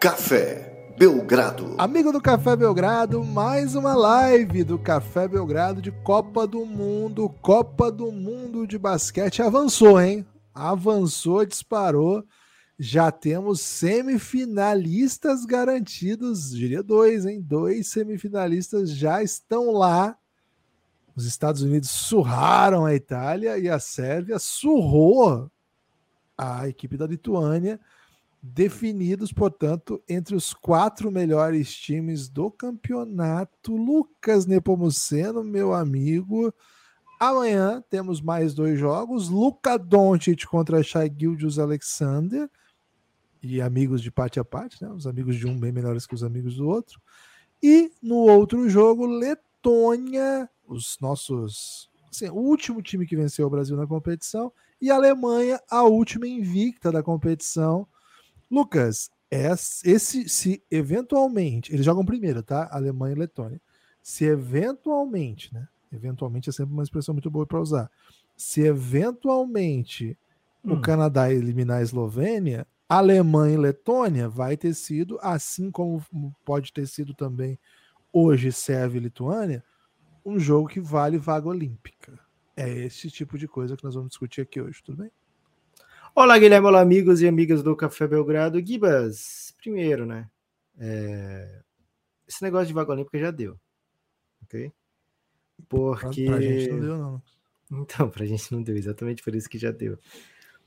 Café Belgrado. Amigo do Café Belgrado, mais uma live do Café Belgrado de Copa do Mundo. Copa do Mundo de basquete avançou, hein? Avançou, disparou. Já temos semifinalistas garantidos, diria dois, hein? Dois semifinalistas já estão lá. Os Estados Unidos surraram a Itália e a Sérvia surrou a equipe da Lituânia definidos, portanto, entre os quatro melhores times do campeonato. Lucas Nepomuceno, meu amigo. Amanhã temos mais dois jogos: Luca Doncic contra Shai Gildius Alexander. E amigos de parte a parte, né? Os amigos de um bem melhores que os amigos do outro. E no outro jogo, Letônia, os nossos. Assim, o último time que venceu o Brasil na competição. E Alemanha, a última invicta da competição Lucas, esse, se eventualmente, eles jogam primeiro, tá? Alemanha e Letônia. Se eventualmente, né? Eventualmente é sempre uma expressão muito boa para usar. Se eventualmente hum. o Canadá eliminar a Eslovênia, Alemanha e Letônia vai ter sido, assim como pode ter sido também hoje Sérvia e Lituânia, um jogo que vale vaga olímpica. É esse tipo de coisa que nós vamos discutir aqui hoje, tudo bem? Olá, Guilherme, olá, amigos e amigas do Café Belgrado. Gibas, primeiro, né? É... Esse negócio de vaga olímpica já deu, ok? Porque. Pra, pra gente não deu, não. Então, pra gente não deu, exatamente por isso que já deu.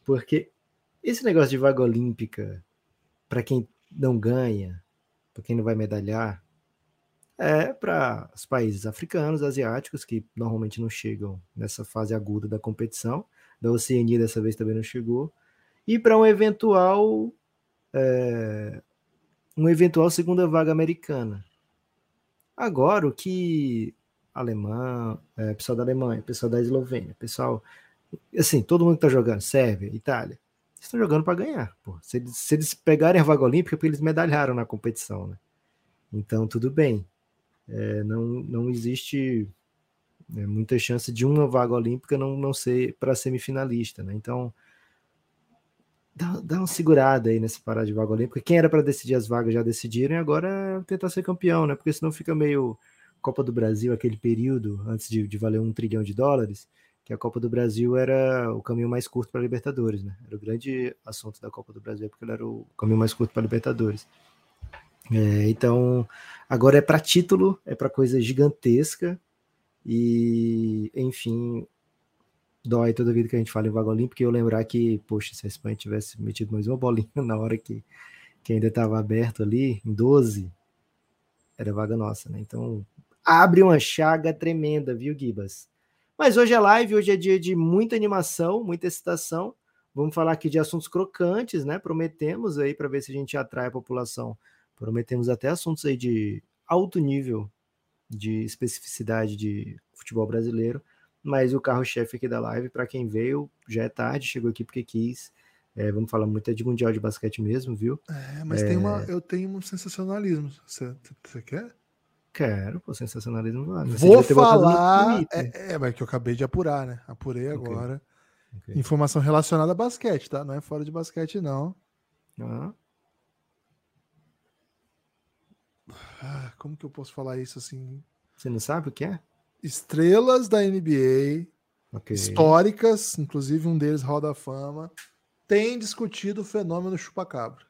Porque esse negócio de vaga olímpica, para quem não ganha, para quem não vai medalhar, é para os países africanos, asiáticos, que normalmente não chegam nessa fase aguda da competição da Oceania dessa vez também não chegou, e para um eventual é, uma eventual segunda vaga americana. Agora, o que alemão, é, pessoal da Alemanha, pessoal da Eslovênia, pessoal, assim, todo mundo que está jogando, Sérvia, Itália, estão jogando para ganhar. Pô. Se, eles, se eles pegarem a vaga olímpica, porque eles medalharam na competição, né? Então, tudo bem. É, não, não existe é, muita chance de uma vaga olímpica não, não ser para semifinalista, né? Então, dá, dá uma segurada aí nessa parada de vaga olímpica. Quem era para decidir as vagas já decidiram e agora é tentar ser campeão, né? Porque senão fica meio Copa do Brasil, aquele período antes de, de valer um trilhão de dólares, que a Copa do Brasil era o caminho mais curto para a Libertadores, né? Era o grande assunto da Copa do Brasil, porque ele era o caminho mais curto para a Libertadores. É, então, agora é para título, é para coisa gigantesca, e, enfim, dói toda vida que a gente fala em vaga olímpica. E eu lembrar que, poxa, se a Espanha tivesse metido mais uma bolinha na hora que, que ainda estava aberto ali, em 12, era vaga nossa, né? Então, abre uma chaga tremenda, viu, Gibas? Mas hoje é live, hoje é dia de muita animação, muita excitação. Vamos falar aqui de assuntos crocantes, né? Prometemos aí para ver se a gente atrai a população. Prometemos até assuntos aí de alto nível de especificidade de futebol brasileiro, mas o carro-chefe aqui da live, para quem veio, já é tarde, chegou aqui porque quis. É, vamos falar muito é de mundial de basquete mesmo, viu? É, mas é... Tem uma, eu tenho um sensacionalismo. Você, você quer? Quero, pô, sensacionalismo. Vou falar. É, é, mas que eu acabei de apurar, né? Apurei agora. Okay. Informação relacionada a basquete, tá? Não é fora de basquete, não. Ah. Ah, como que eu posso falar isso assim? Você não sabe o que é? Estrelas da NBA, okay. históricas, inclusive um deles, Hall da Fama, tem discutido o fenômeno chupacabra.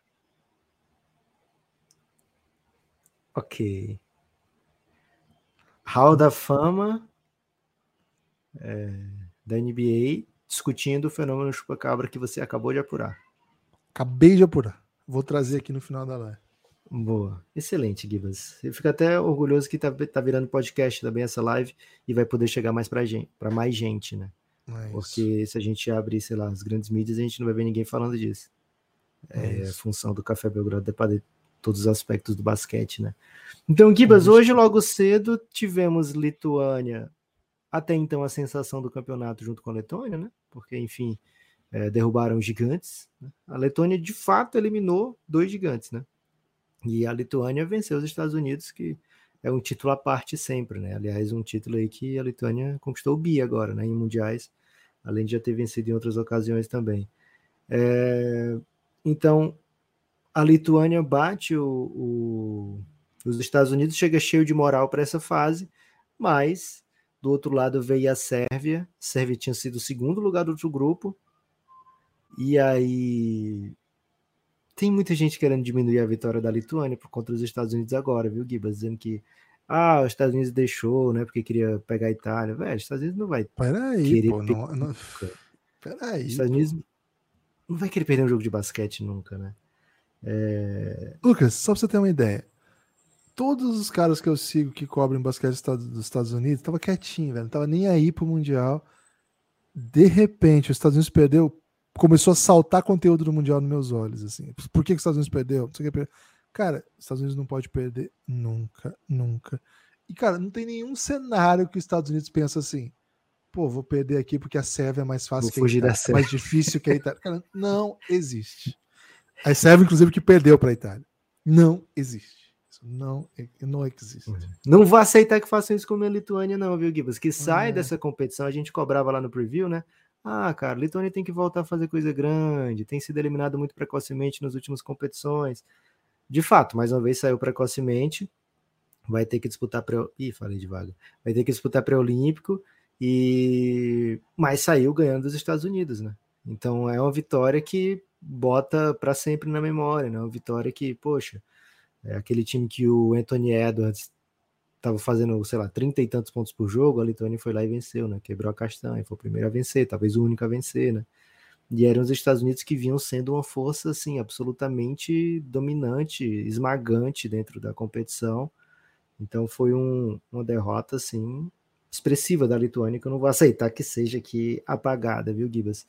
Ok. Hall da Fama é, da NBA discutindo o fenômeno chupacabra que você acabou de apurar. Acabei de apurar. Vou trazer aqui no final da live. Boa, excelente, Gibas. Eu fico até orgulhoso que tá, tá virando podcast também essa live e vai poder chegar mais para gente, para mais gente, né? É Porque se a gente abrir, sei lá, as grandes mídias, a gente não vai ver ninguém falando disso. É, é função do Café Belgrado depender todos os aspectos do basquete, né? Então, Gibas, hoje logo cedo tivemos Lituânia, até então a sensação do campeonato junto com a Letônia, né? Porque, enfim, é, derrubaram gigantes. Né? A Letônia de fato eliminou dois gigantes, né? E a Lituânia venceu os Estados Unidos, que é um título à parte sempre, né? Aliás, um título aí que a Lituânia conquistou o bi agora, né? Em mundiais, além de já ter vencido em outras ocasiões também. É... Então, a Lituânia bate o, o, os Estados Unidos, chega cheio de moral para essa fase, mas do outro lado veio a Sérvia. A Sérvia tinha sido o segundo lugar do outro grupo. E aí tem muita gente querendo diminuir a vitória da Lituânia por conta dos Estados Unidos agora, viu, Gibas? Dizendo que ah, os Estados Unidos deixou, né? Porque queria pegar a Itália. Velho, os Estados Unidos não vai. Peraí, pô, não, não... Peraí. Os Estados Unidos não vai querer perder um jogo de basquete nunca, né? É... Lucas, só pra você ter uma ideia todos os caras que eu sigo que cobrem basquete dos Estados Unidos tava quietinho, velho. Não tava nem aí pro Mundial. De repente, os Estados Unidos perdeu, começou a saltar conteúdo do Mundial nos meus olhos, assim. Por que, que os Estados Unidos perdeu? Cara, os Estados Unidos não pode perder nunca, nunca. E, cara, não tem nenhum cenário que os Estados Unidos pensa assim, pô, vou perder aqui porque a Sérvia é mais fácil vou que a Itália, é mais difícil que a Itália. Cara, não existe. A Sérvia, inclusive, que perdeu para a Itália. Não existe. Não, não existe. Uhum. Não vou aceitar que façam isso com a Lituânia, não, viu, Gibas? Que sai é. dessa competição, a gente cobrava lá no preview, né? Ah, cara, a Lituânia tem que voltar a fazer coisa grande, tem sido eliminado muito precocemente nas últimas competições. De fato, mais uma vez saiu precocemente, vai ter que disputar pré. Ih, falei de vaga. Vai ter que disputar pré-olímpico e mas saiu ganhando dos Estados Unidos, né? Então é uma vitória que bota para sempre na memória, né? Uma vitória que, poxa, é aquele time que o Anthony Edwards estava fazendo, sei lá, trinta e tantos pontos por jogo, a Lituânia foi lá e venceu, né? Quebrou a castanha, foi o primeiro a vencer, talvez o único a vencer, né? E eram os Estados Unidos que vinham sendo uma força, assim, absolutamente dominante, esmagante dentro da competição. Então foi um, uma derrota, assim, expressiva da Lituânia, que eu não vou aceitar que seja aqui apagada, viu, Gibas?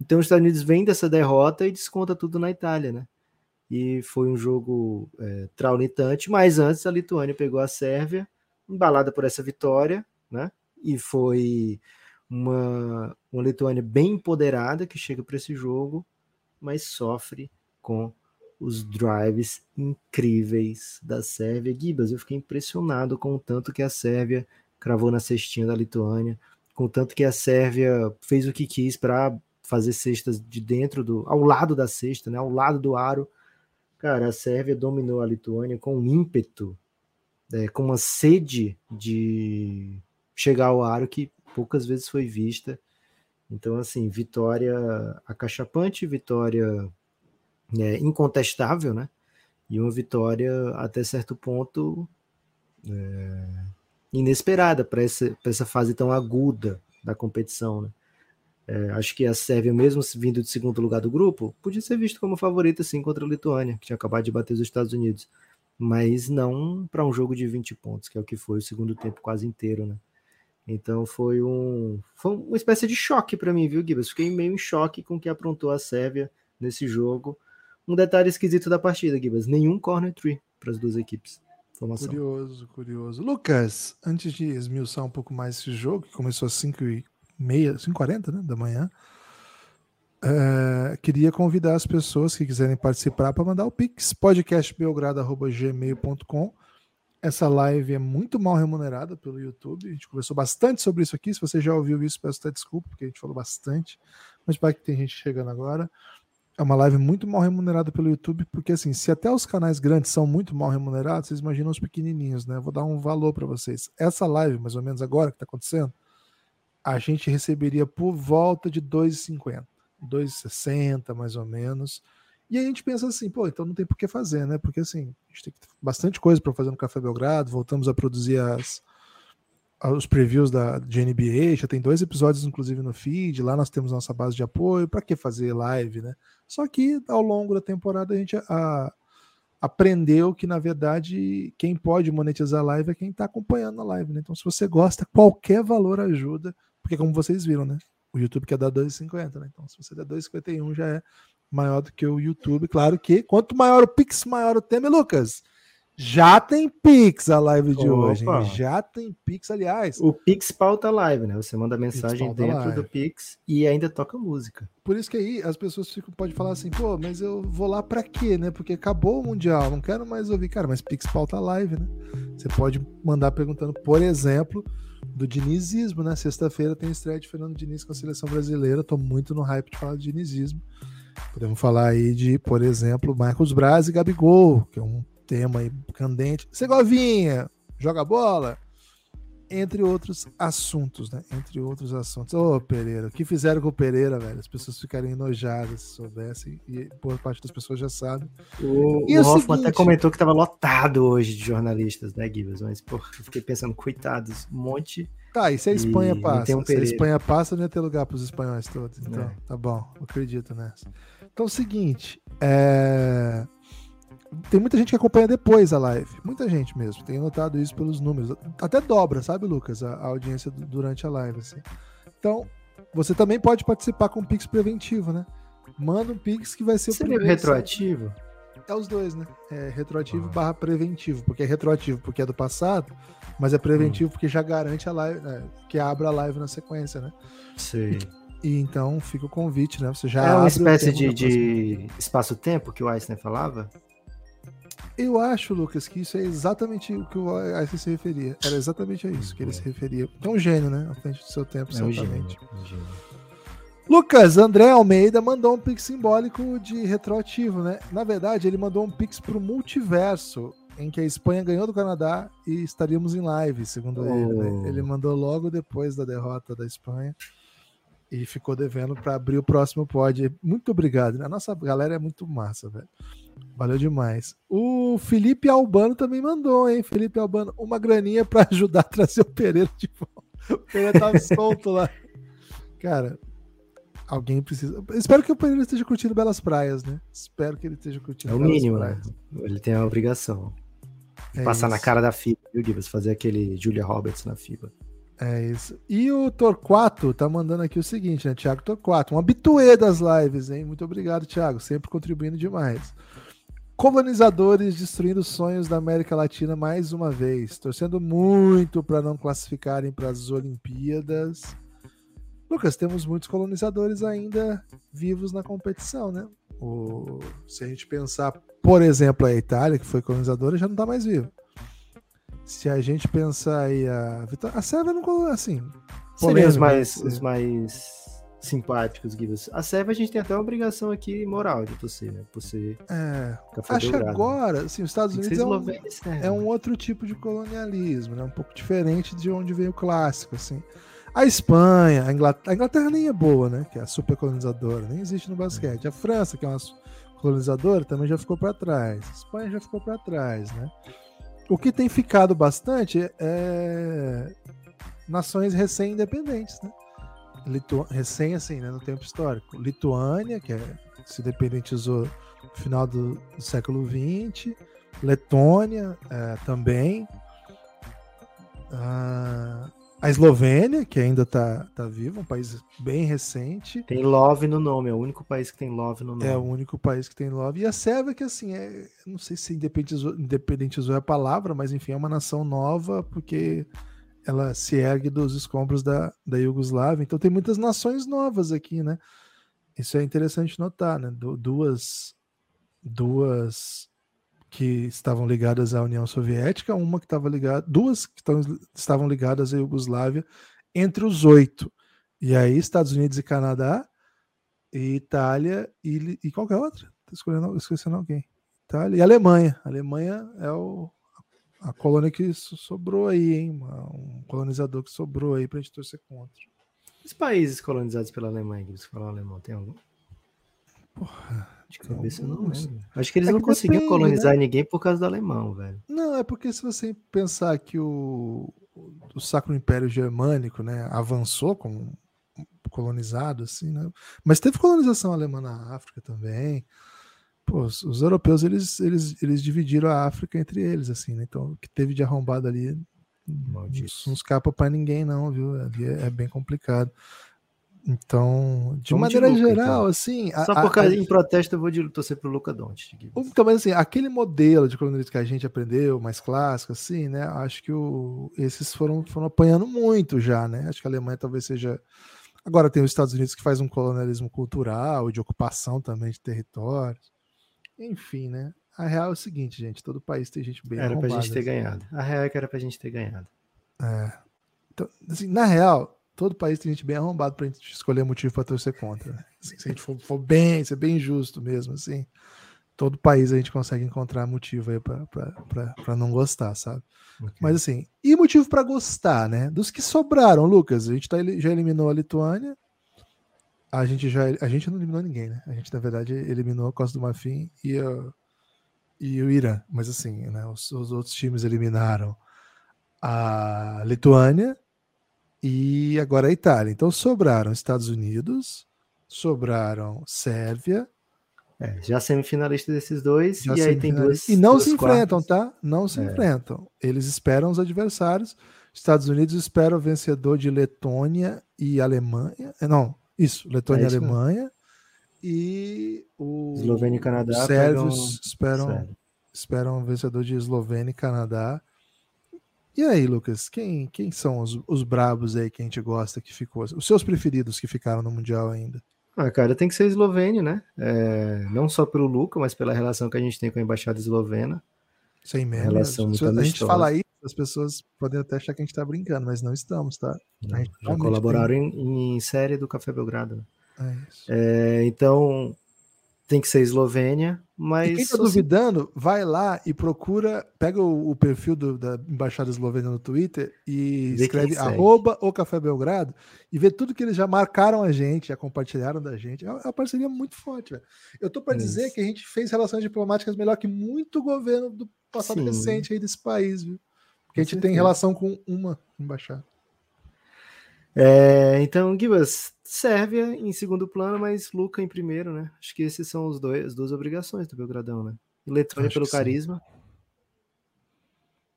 Então os Estados Unidos vêm dessa derrota e desconta tudo na Itália, né? E foi um jogo é, mas antes a Lituânia pegou a Sérvia, embalada por essa vitória, né? E foi uma, uma Lituânia bem empoderada que chega para esse jogo, mas sofre com os drives incríveis da Sérvia. Gibas, eu fiquei impressionado com o tanto que a Sérvia cravou na cestinha da Lituânia, com o tanto que a Sérvia fez o que quis para fazer cestas de dentro do, ao lado da cesta, né, ao lado do aro, Cara, a Sérvia dominou a Lituânia com um ímpeto, é, com uma sede de chegar ao aro que poucas vezes foi vista. Então, assim, vitória acachapante, vitória é, incontestável, né? E uma vitória até certo ponto é, inesperada para essa, essa fase tão aguda da competição, né? É, acho que a Sérvia, mesmo vindo de segundo lugar do grupo, podia ser visto como favorita sim contra a Lituânia, que tinha acabado de bater os Estados Unidos. Mas não para um jogo de 20 pontos, que é o que foi o segundo tempo quase inteiro, né? Então foi um foi uma espécie de choque para mim, viu, Gibas? Fiquei meio em choque com o que aprontou a Sérvia nesse jogo. Um detalhe esquisito da partida, Gibas: nenhum corner tree para as duas equipes. Formação. Curioso, curioso. Lucas, antes de esmiuçar um pouco mais esse jogo, que começou às 5 e meia, 5h40 né, da manhã. É, queria convidar as pessoas que quiserem participar para mandar o Pix, podcastbelgrado.gmail.com. Essa live é muito mal remunerada pelo YouTube. A gente conversou bastante sobre isso aqui. Se você já ouviu isso, peço até desculpa, porque a gente falou bastante. Mas para que tem gente chegando agora, é uma live muito mal remunerada pelo YouTube, porque assim, se até os canais grandes são muito mal remunerados, vocês imaginam os pequenininhos, né? vou dar um valor para vocês. Essa live, mais ou menos agora que está acontecendo, a gente receberia por volta de 2,50, 2,60 mais ou menos. E a gente pensa assim, pô, então não tem por que fazer, né? Porque assim, a gente tem bastante coisa para fazer no Café Belgrado, voltamos a produzir as, os previews da, de NBA, já tem dois episódios inclusive no feed, lá nós temos nossa base de apoio, para que fazer live, né? Só que ao longo da temporada a gente a, aprendeu que na verdade quem pode monetizar a live é quem está acompanhando a live, né? Então se você gosta, qualquer valor ajuda. Porque como vocês viram, né? O YouTube quer dar 2,50, né? Então, se você der 2,51 já é maior do que o YouTube. Claro que quanto maior o Pix, maior o tema, Lucas. Já tem Pix a live de Opa. hoje. Hein? Já tem Pix, aliás. O Pix pauta live, né? Você manda mensagem dentro do Pix e ainda toca música. Por isso que aí as pessoas ficam, podem falar assim, pô, mas eu vou lá para quê, né? Porque acabou o Mundial, não quero mais ouvir. Cara, mas Pix pauta live, né? Você pode mandar perguntando, por exemplo, do dinizismo, né? Sexta-feira tem estreia de Fernando Diniz com a seleção brasileira. Tô muito no hype de falar de dinizismo. Podemos falar aí de, por exemplo, Marcos Braz e Gabigol, que é um tema aí candente. Segovinha, joga bola? Entre outros assuntos, né? Entre outros assuntos. Ô, oh, Pereira, o que fizeram com o Pereira, velho? As pessoas ficariam enojadas se soubessem, e boa parte das pessoas já sabe. O, e o, o Hoffman seguinte... até comentou que estava lotado hoje de jornalistas, né, Gibbs? Mas, pô, eu fiquei pensando, coitados, um monte. Tá, e se a Espanha e passa? Um se a Espanha passa, não ia ter lugar para os espanhóis todos. Então, é. tá bom, acredito nessa. Então, é o seguinte, é tem muita gente que acompanha depois a live. Muita gente mesmo. Tenho notado isso pelos números. Até dobra, sabe, Lucas, a, a audiência durante a live. Assim. Então, você também pode participar com um Pix preventivo, né? Manda um Pix que vai ser Seria o primeiro. retroativo? É os dois, né? É retroativo ah. barra preventivo. Porque é retroativo porque é do passado, mas é preventivo hum. porque já garante a live, né? que abra a live na sequência, né? Sim. E, e então fica o convite, né? Você já é uma espécie de, de espaço-tempo que o Eisner falava? Eu acho, Lucas, que isso é exatamente o que o Einstein se referia. Era exatamente a isso que ele se referia. É um gênio, né? À frente do seu tempo, é um certamente. Gênio, é um gênio. Lucas, André Almeida mandou um pix simbólico de retroativo, né? Na verdade, ele mandou um pix pro multiverso, em que a Espanha ganhou do Canadá e estaríamos em live, segundo oh. ele. Né? Oh. Ele mandou logo depois da derrota da Espanha e ficou devendo para abrir o próximo pod. Muito obrigado. Né? A nossa galera é muito massa, velho. Valeu demais. O Felipe Albano também mandou, hein? Felipe Albano, uma graninha para ajudar a trazer o Pereira de volta. O Pereira tava solto lá. Cara, alguém precisa. Espero que o Pereira esteja curtindo Belas Praias, né? Espero que ele esteja curtindo É o mínimo, né? Ele tem a obrigação. É Passar isso. na cara da FIBA, viu, Gibas? Fazer aquele Julia Roberts na FIBA. É isso. E o Torquato tá mandando aqui o seguinte, né? Thiago Torquato, um habituê das lives, hein? Muito obrigado, Thiago. Sempre contribuindo demais colonizadores destruindo sonhos da América Latina mais uma vez, torcendo muito para não classificarem para as Olimpíadas. Lucas, temos muitos colonizadores ainda vivos na competição, né? O, se a gente pensar, por exemplo, a Itália, que foi colonizadora, já não está mais viva. Se a gente pensar aí a a Sérvia não assim. Seria os mais, os mais simpáticos, Guidas. A Sérvia a gente tem até uma obrigação aqui moral de torcer, né? Ser é, acho que agora, assim, os Estados Unidos é um, é um, outro tipo de colonialismo, né? Um pouco diferente de onde veio o clássico, assim. A Espanha, a Inglaterra, a Inglaterra nem é boa, né? Que é a super colonizadora, nem existe no basquete. A França, que é uma colonizadora, também já ficou para trás. A Espanha já ficou para trás, né? O que tem ficado bastante é nações recém-independentes, né? Litu... recém assim, né, no tempo histórico. Lituânia, que é, se dependentizou no final do, do século XX, Letônia é, também, ah, a Eslovênia, que ainda está tá viva, um país bem recente. Tem Love no nome, é o único país que tem Love no nome. É o único país que tem Love. E a Sérvia, que assim, é, não sei se independentizou, independentizou é a palavra, mas enfim, é uma nação nova, porque ela se ergue dos escombros da, da Iugoslávia. Então tem muitas nações novas aqui, né? Isso é interessante notar, né? duas, duas que estavam ligadas à União Soviética, uma que estava ligada, duas que estavam ligadas à Iugoslávia entre os oito. E aí Estados Unidos e Canadá, e Itália e, e qualquer outra. Estou esquecendo alguém. Itália e Alemanha. A Alemanha é o, a colônia que sobrou aí, hein? Um colonizador que sobrou aí pra gente torcer contra. Os países colonizados pela Alemanha, que eles falam alemão, tem algum? Porra. De cabeça não lembro. Acho que eles é não conseguiam depende, colonizar né? ninguém por causa do alemão, velho. Não, é porque se você pensar que o, o Sacro Império Germânico, né, avançou como colonizado, assim, né? Mas teve colonização alemã na África também. Pô, os, europeus eles, eles, eles dividiram a África entre eles, assim, né? Então, o que teve de arrombado ali não, não escapa para ninguém, não, viu? Ali é, é bem complicado. Então, de Vamos maneira de Luca, geral, então. assim. Só a, por causa em protesto eu vou de, torcer pro Luca Doncic. Então, mas assim, aquele modelo de colonialismo que a gente aprendeu, mais clássico, assim, né? Acho que o, esses foram, foram apanhando muito já, né? Acho que a Alemanha talvez seja. Agora tem os Estados Unidos que faz um colonialismo cultural, de ocupação também de territórios. Enfim, né? A real é o seguinte, gente: todo país tem gente bem. Era pra gente ter assim. ganhado. A real é que era pra gente ter ganhado. É. Então, assim, na real, todo país tem gente bem arrombado pra gente escolher motivo para torcer contra. Assim, se a gente for, for, bem, ser bem justo mesmo, assim, todo país a gente consegue encontrar motivo aí para não gostar, sabe? Okay. Mas assim, e motivo para gostar, né? Dos que sobraram, Lucas, a gente tá, já eliminou a Lituânia, a gente já a gente não eliminou ninguém, né? A gente na verdade eliminou a Costa do Marfim e, a, e o Irã, mas assim, né? Os, os outros times eliminaram a Lituânia e agora a Itália. Então sobraram Estados Unidos, sobraram Sérvia. É, já semifinalista desses dois, já e aí tem duas. E não duas se enfrentam, tá? Não se é. enfrentam. Eles esperam os adversários. Estados Unidos espera o vencedor de Letônia e Alemanha. É, não, isso, Letônia é isso e Alemanha. E o Eslovênia e Canadá. Os sérvios esperam, esperam o vencedor de Eslovênia e Canadá. E aí, Lucas, quem, quem são os, os brabos aí que a gente gosta que ficou? Os seus preferidos que ficaram no Mundial ainda? Ah, cara, tem que ser eslovênio, né? É, não só pelo Luca, mas pela relação que a gente tem com a embaixada eslovena. Sem menos. Relação muito a gente fala isso, as pessoas podem até achar que a gente tá brincando, mas não estamos, tá? Não, já colaboraram tem... em, em, série do Café Belgrado. Né? É, é, então, tem que ser Eslovênia, mas. E quem tá duvidando, vai lá e procura, pega o, o perfil do, da Embaixada Eslovênia no Twitter e vê escreve arroba o Café Belgrado e vê tudo que eles já marcaram a gente, já compartilharam da gente. É uma parceria muito forte, velho. Eu tô para dizer que a gente fez relações diplomáticas melhor que muito governo do passado Sim. recente aí desse país, viu? Porque a gente tem relação com uma embaixada. É, então, Gibas, Sérvia em segundo plano, mas Luca em primeiro, né? Acho que esses são os dois, as duas obrigações do Belgradão, né? E Letônia pelo carisma. Sim.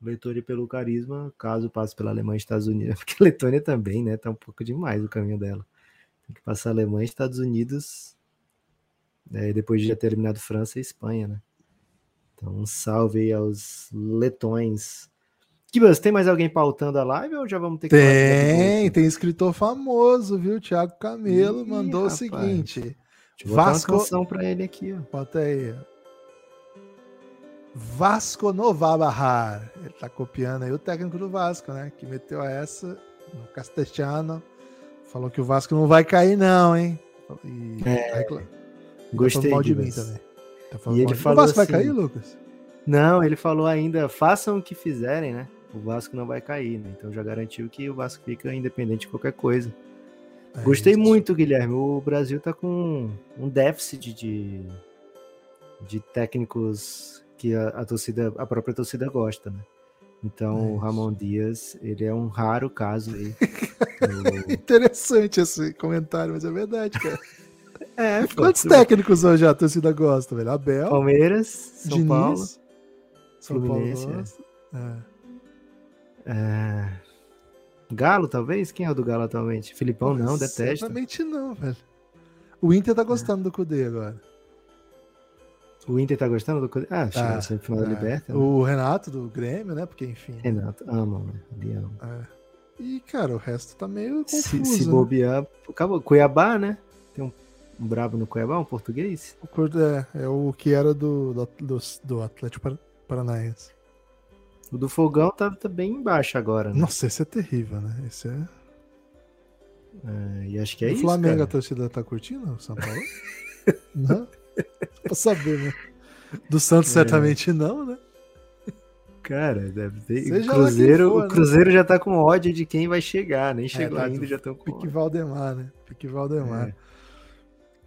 Letônia pelo carisma, caso passe pela Alemanha e Estados Unidos, porque Letônia também, né? Tá um pouco demais o caminho dela. Tem que passar Alemanha e Estados Unidos, né, depois de já ter eliminado França e Espanha, né? Então, um salve aí aos letões Kibas, tem mais alguém pautando a live ou já vamos ter que Tem, tem escritor famoso, viu? Tiago Camelo Ih, mandou rapaz. o seguinte: Vasco. Uma para ele aqui, ó. Bota aí. Vasco no Bahar. Ele tá copiando aí o técnico do Vasco, né? Que meteu essa no Castellano. Falou que o Vasco não vai cair, não, hein? E é, tá gostei mal de mim também. Tá e ele falou o Vasco assim, vai cair, Lucas? Não, ele falou ainda, façam o que fizerem, né? O Vasco não vai cair, né? Então já garantiu que o Vasco fica independente de qualquer coisa. É Gostei isso. muito, Guilherme. O Brasil tá com um déficit de, de técnicos que a, a torcida, a própria torcida gosta, né? Então, é o Ramon Dias, ele é um raro caso aí. Interessante esse comentário, mas é verdade, cara. É, Quantos técnicos hoje a torcida gosta, velho? Abel, Palmeiras, São Diniz, Paulo, São Fluminense, Paulo gosta. É. é. Galo, talvez? Quem é o do Galo atualmente? Filipão, não, detesta. Certamente não, velho. O Inter tá gostando é. do Cudê agora. O Inter tá gostando do Cudê? Ah, chegou ah, na final é. da Liberta. Né? O Renato do Grêmio, né? Porque, enfim. Renato, ama, né? Leão. É. E, cara, o resto tá meio confuso. Se, se né? bobear. Acabou. Cuiabá, né? Tem um, um brabo no Cuiabá, um português? O, é, é o que era do, do, do Atlético Paranaense. O do Fogão tá, tá bem embaixo agora. Né? Nossa, esse é terrível, né? Esse é. é e acho que é o isso. O Flamengo cara. a torcida tá curtindo, São Paulo? não? pra saber, né? Do Santos, é. certamente não, né? Cara, deve ter. Seja Cruzeiro, for, o né? Cruzeiro né? já tá com ódio de quem vai chegar, nem é, chegou tá ainda, já estão com. Pique Valdemar, né? Pique Valdemar. É.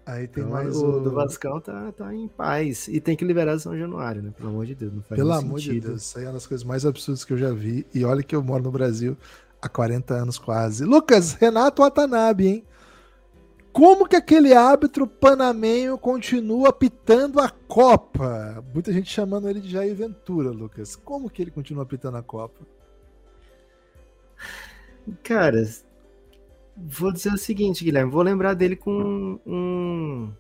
Aí tem então, mais o, o do Vascão tá, tá em paz. E tem que liberar São Januário, né? Pelo amor de Deus, não faz Pelo amor sentido. de Deus, isso aí é uma das coisas mais absurdas que eu já vi. E olha que eu moro no Brasil há 40 anos quase. Lucas, Renato Watanabe, hein? Como que aquele árbitro panamenho continua apitando a Copa? Muita gente chamando ele de Jair Ventura, Lucas. Como que ele continua apitando a Copa? Cara, Vou dizer o seguinte, Guilherme, vou lembrar dele com um.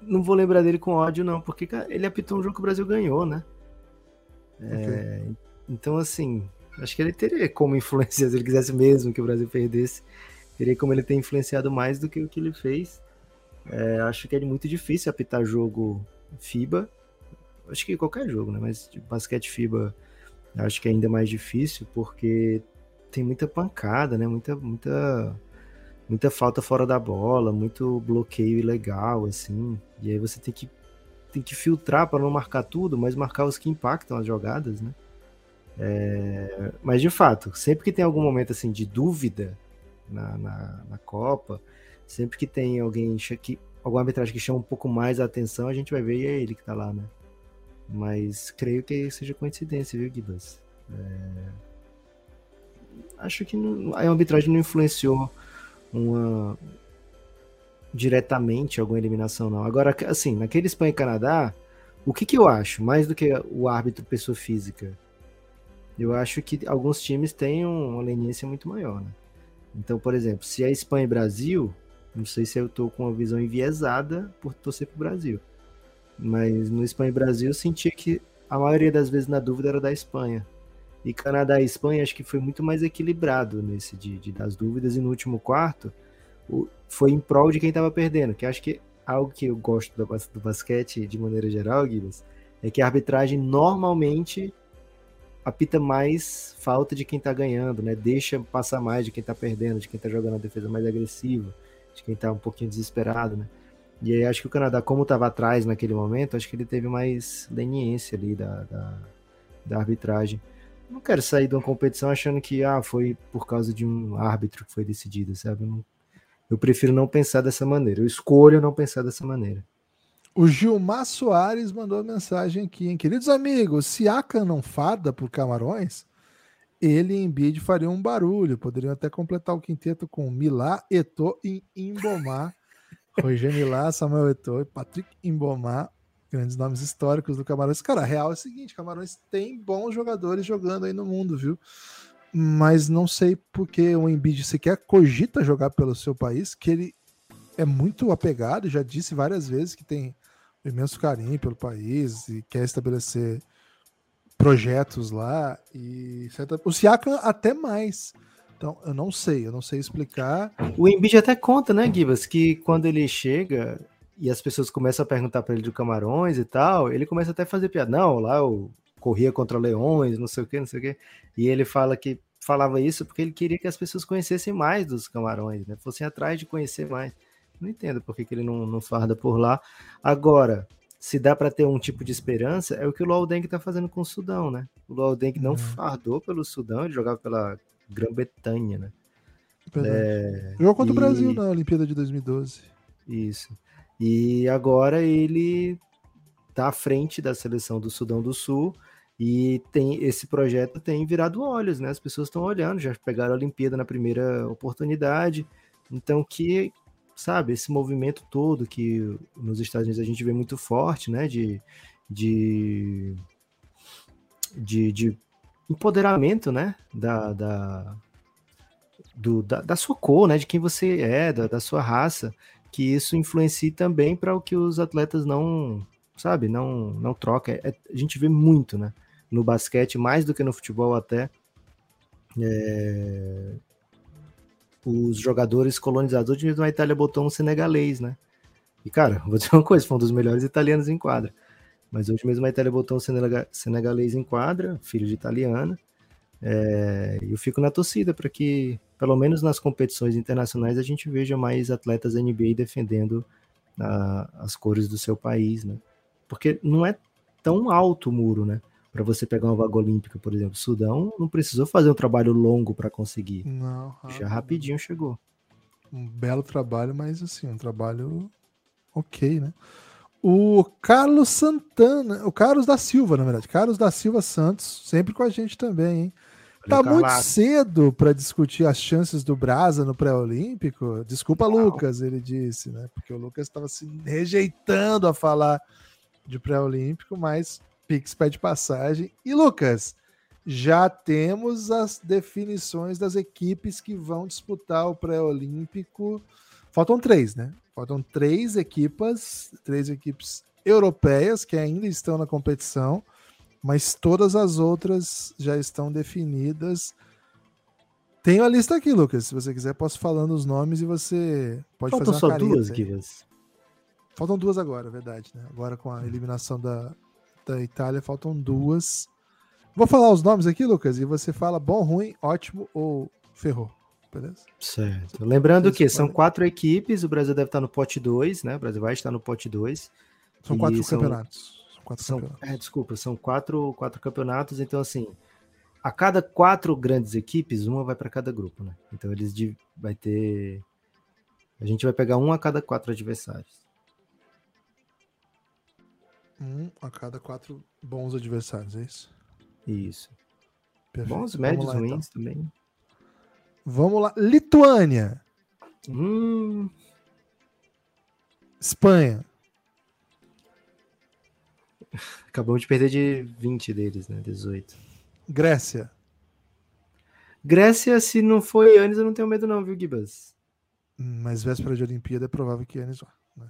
Não vou lembrar dele com ódio, não, porque ele apitou um jogo que o Brasil ganhou, né? É, então, assim, acho que ele teria como influenciar, se ele quisesse mesmo que o Brasil perdesse, teria como ele ter influenciado mais do que o que ele fez. É, acho que é muito difícil apitar jogo FIBA. Acho que qualquer jogo, né? Mas basquete FIBA acho que é ainda mais difícil, porque tem muita pancada, né? Muita, muita, muita falta fora da bola, muito bloqueio ilegal, assim. E aí você tem que, tem que filtrar para não marcar tudo, mas marcar os que impactam as jogadas, né? É, mas de fato, sempre que tem algum momento assim de dúvida na, na, na Copa, sempre que tem alguém que alguma arbitragem que chama um pouco mais a atenção, a gente vai ver e é ele que tá lá, né? Mas creio que seja coincidência, viu, Gibas? É... Acho que não... a arbitragem não influenciou uma diretamente alguma eliminação, não. Agora, assim, naquele Espanha e Canadá, o que, que eu acho? Mais do que o árbitro pessoa física, eu acho que alguns times têm uma leniência muito maior, né? Então, por exemplo, se é Espanha e Brasil, não sei se eu tô com uma visão enviesada por torcer pro Brasil. Mas no Espanha e Brasil eu senti que a maioria das vezes na dúvida era da Espanha. E Canadá e Espanha acho que foi muito mais equilibrado nesse de, de das dúvidas. E no último quarto o, foi em prol de quem estava perdendo. Que acho que algo que eu gosto do, do basquete de maneira geral, Guilherme, é que a arbitragem normalmente apita mais falta de quem tá ganhando, né? Deixa passar mais de quem tá perdendo, de quem tá jogando a defesa mais agressiva, de quem tá um pouquinho desesperado, né? E aí acho que o Canadá, como estava atrás naquele momento, acho que ele teve mais leniência ali da, da, da, arbitragem. Não quero sair de uma competição achando que ah, foi por causa de um árbitro que foi decidido, sabe? Eu, não, eu prefiro não pensar dessa maneira. Eu escolho não pensar dessa maneira. O Gilmar Soares mandou mensagem aqui, hein? Queridos amigos, se Aka não farda por Camarões, ele e Embiid fariam um barulho. Poderiam até completar o quinteto com Milá, Eto e Imbomar. Roger Milá, Samuel Eto'o e Patrick Imbomar, grandes nomes históricos do Camarões. Cara, a real é o seguinte, Camarões tem bons jogadores jogando aí no mundo, viu? Mas não sei porque o Embiid sequer cogita jogar pelo seu país, que ele é muito apegado, já disse várias vezes que tem imenso carinho pelo país e quer estabelecer projetos lá e o Siakam até mais. Então, eu não sei, eu não sei explicar. O Embiid até conta, né, Gibas, que quando ele chega e as pessoas começam a perguntar para ele de Camarões e tal, ele começa até a fazer piada. Não, lá eu corria contra leões, não sei o que, não sei o que. E ele fala que falava isso porque ele queria que as pessoas conhecessem mais dos Camarões, né? Fossem atrás de conhecer mais. Não entendo por que, que ele não, não farda por lá. Agora, se dá para ter um tipo de esperança, é o que o Luol Deng está fazendo com o Sudão, né? O Luol Deng não uhum. fardou pelo Sudão, ele jogava pela Grã-Bretanha, né? É, Jogou contra e... o Brasil na Olimpíada de 2012. Isso. E agora ele está à frente da seleção do Sudão do Sul e tem esse projeto tem virado olhos, né? As pessoas estão olhando, já pegaram a Olimpíada na primeira oportunidade. Então que sabe, esse movimento todo que nos Estados Unidos a gente vê muito forte, né, de, de, de, de empoderamento, né, da, da, do, da, da, sua cor, né, de quem você é, da, da sua raça, que isso influencia também para o que os atletas não, sabe, não, não troca. É, a gente vê muito, né, no basquete, mais do que no futebol até, é, os jogadores colonizadores uma Itália botou um senegalês, né? E, cara, vou dizer uma coisa, foi um dos melhores italianos em quadra. Mas hoje mesmo a Itália botou um senegalês em quadra, filho de italiana. É, eu fico na torcida para que, pelo menos nas competições internacionais, a gente veja mais atletas da NBA defendendo a, as cores do seu país, né? Porque não é tão alto o muro, né? para você pegar uma vaga olímpica, por exemplo. Sudão não precisou fazer um trabalho longo para conseguir. Não, rápido. Já rapidinho chegou. Um belo trabalho, mas assim, um trabalho ok, né? O Carlos Santana, o Carlos da Silva, na verdade, Carlos da Silva Santos, sempre com a gente também, hein? Tá muito cedo para discutir as chances do Brasa no pré-olímpico. Desculpa. Lucas, ele disse, né? Porque o Lucas estava se rejeitando a falar de pré-olímpico, mas Pix pede passagem. E Lucas, já temos as definições das equipes que vão disputar o pré-olímpico. Faltam três, né? Faltam três equipas, três equipes europeias que ainda estão na competição, mas todas as outras já estão definidas. Tenho a lista aqui, Lucas. Se você quiser, posso falando os nomes e você pode Faltam fazer uma só duas, Guivas. Faltam duas agora, verdade, né? Agora com a eliminação da, da Itália faltam duas. Vou falar os nomes aqui, Lucas, e você fala bom, ruim, ótimo ou ferrou. Beleza? Certo. Lembrando que são quatro equipes, o Brasil deve estar no pote 2, né? O Brasil vai estar no pote 2. São quatro campeonatos. São quatro São, campeonatos. é, desculpa, são quatro, quatro campeonatos, então assim, a cada quatro grandes equipes, uma vai para cada grupo, né? Então eles di- vai ter. A gente vai pegar um a cada quatro adversários. Um a cada quatro bons adversários, é isso? Isso. Perfeito. Bons, médios, lá, então. ruins também. Vamos lá. Lituânia, Hum, Espanha, acabamos de perder de 20 deles, né? 18. Grécia, Grécia, se não foi Yannis, eu não tenho medo, não, viu, Gibas? Hum, mas véspera de Olimpíada é provável que Yannis vá. Né?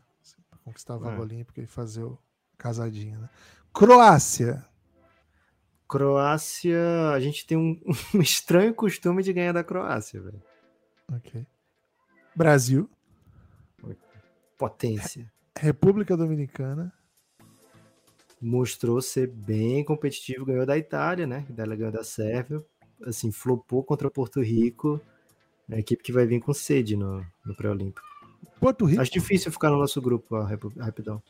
Pra conquistar a vaga É. olímpica e fazer o casadinho. Né? Croácia, Croácia, a gente tem um, um estranho costume de ganhar da Croácia, velho. ok. Brasil, Potência. República Dominicana, Mostrou ser bem competitivo, ganhou da Itália, né? Ela ganhou da Sérvia. Assim, flopou contra Porto Rico. É a equipe que vai vir com sede no, no pré-olímpico. Porto Rico, Acho difícil ficar no nosso grupo, ó, rapi- rapidão.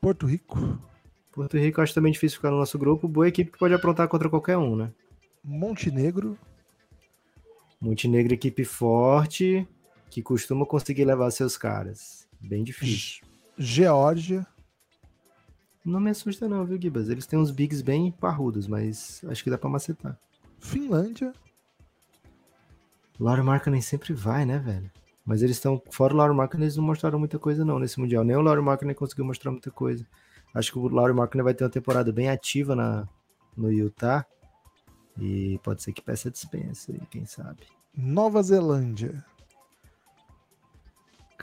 Porto Rico, Porto Rico acho também difícil ficar no nosso grupo. Boa equipe que pode aprontar contra qualquer um, né? Montenegro, Montenegro, equipe forte, que costuma conseguir levar seus caras. Bem difícil. Geórgia, Não me assusta não, viu, Gibas? Eles têm uns bigs bem parrudos, mas acho que dá pra macetar. Finlândia, Lauro Markkanen sempre vai, né, velho? Mas eles estão... Fora o Lauro Markkanen, eles não mostraram muita coisa não nesse Mundial. Nem o Lauro Markkanen conseguiu mostrar muita coisa. Acho que o Lauro Markkanen vai ter uma temporada bem ativa na, no Utah. E pode ser que peça dispensa aí, quem sabe. Nova Zelândia,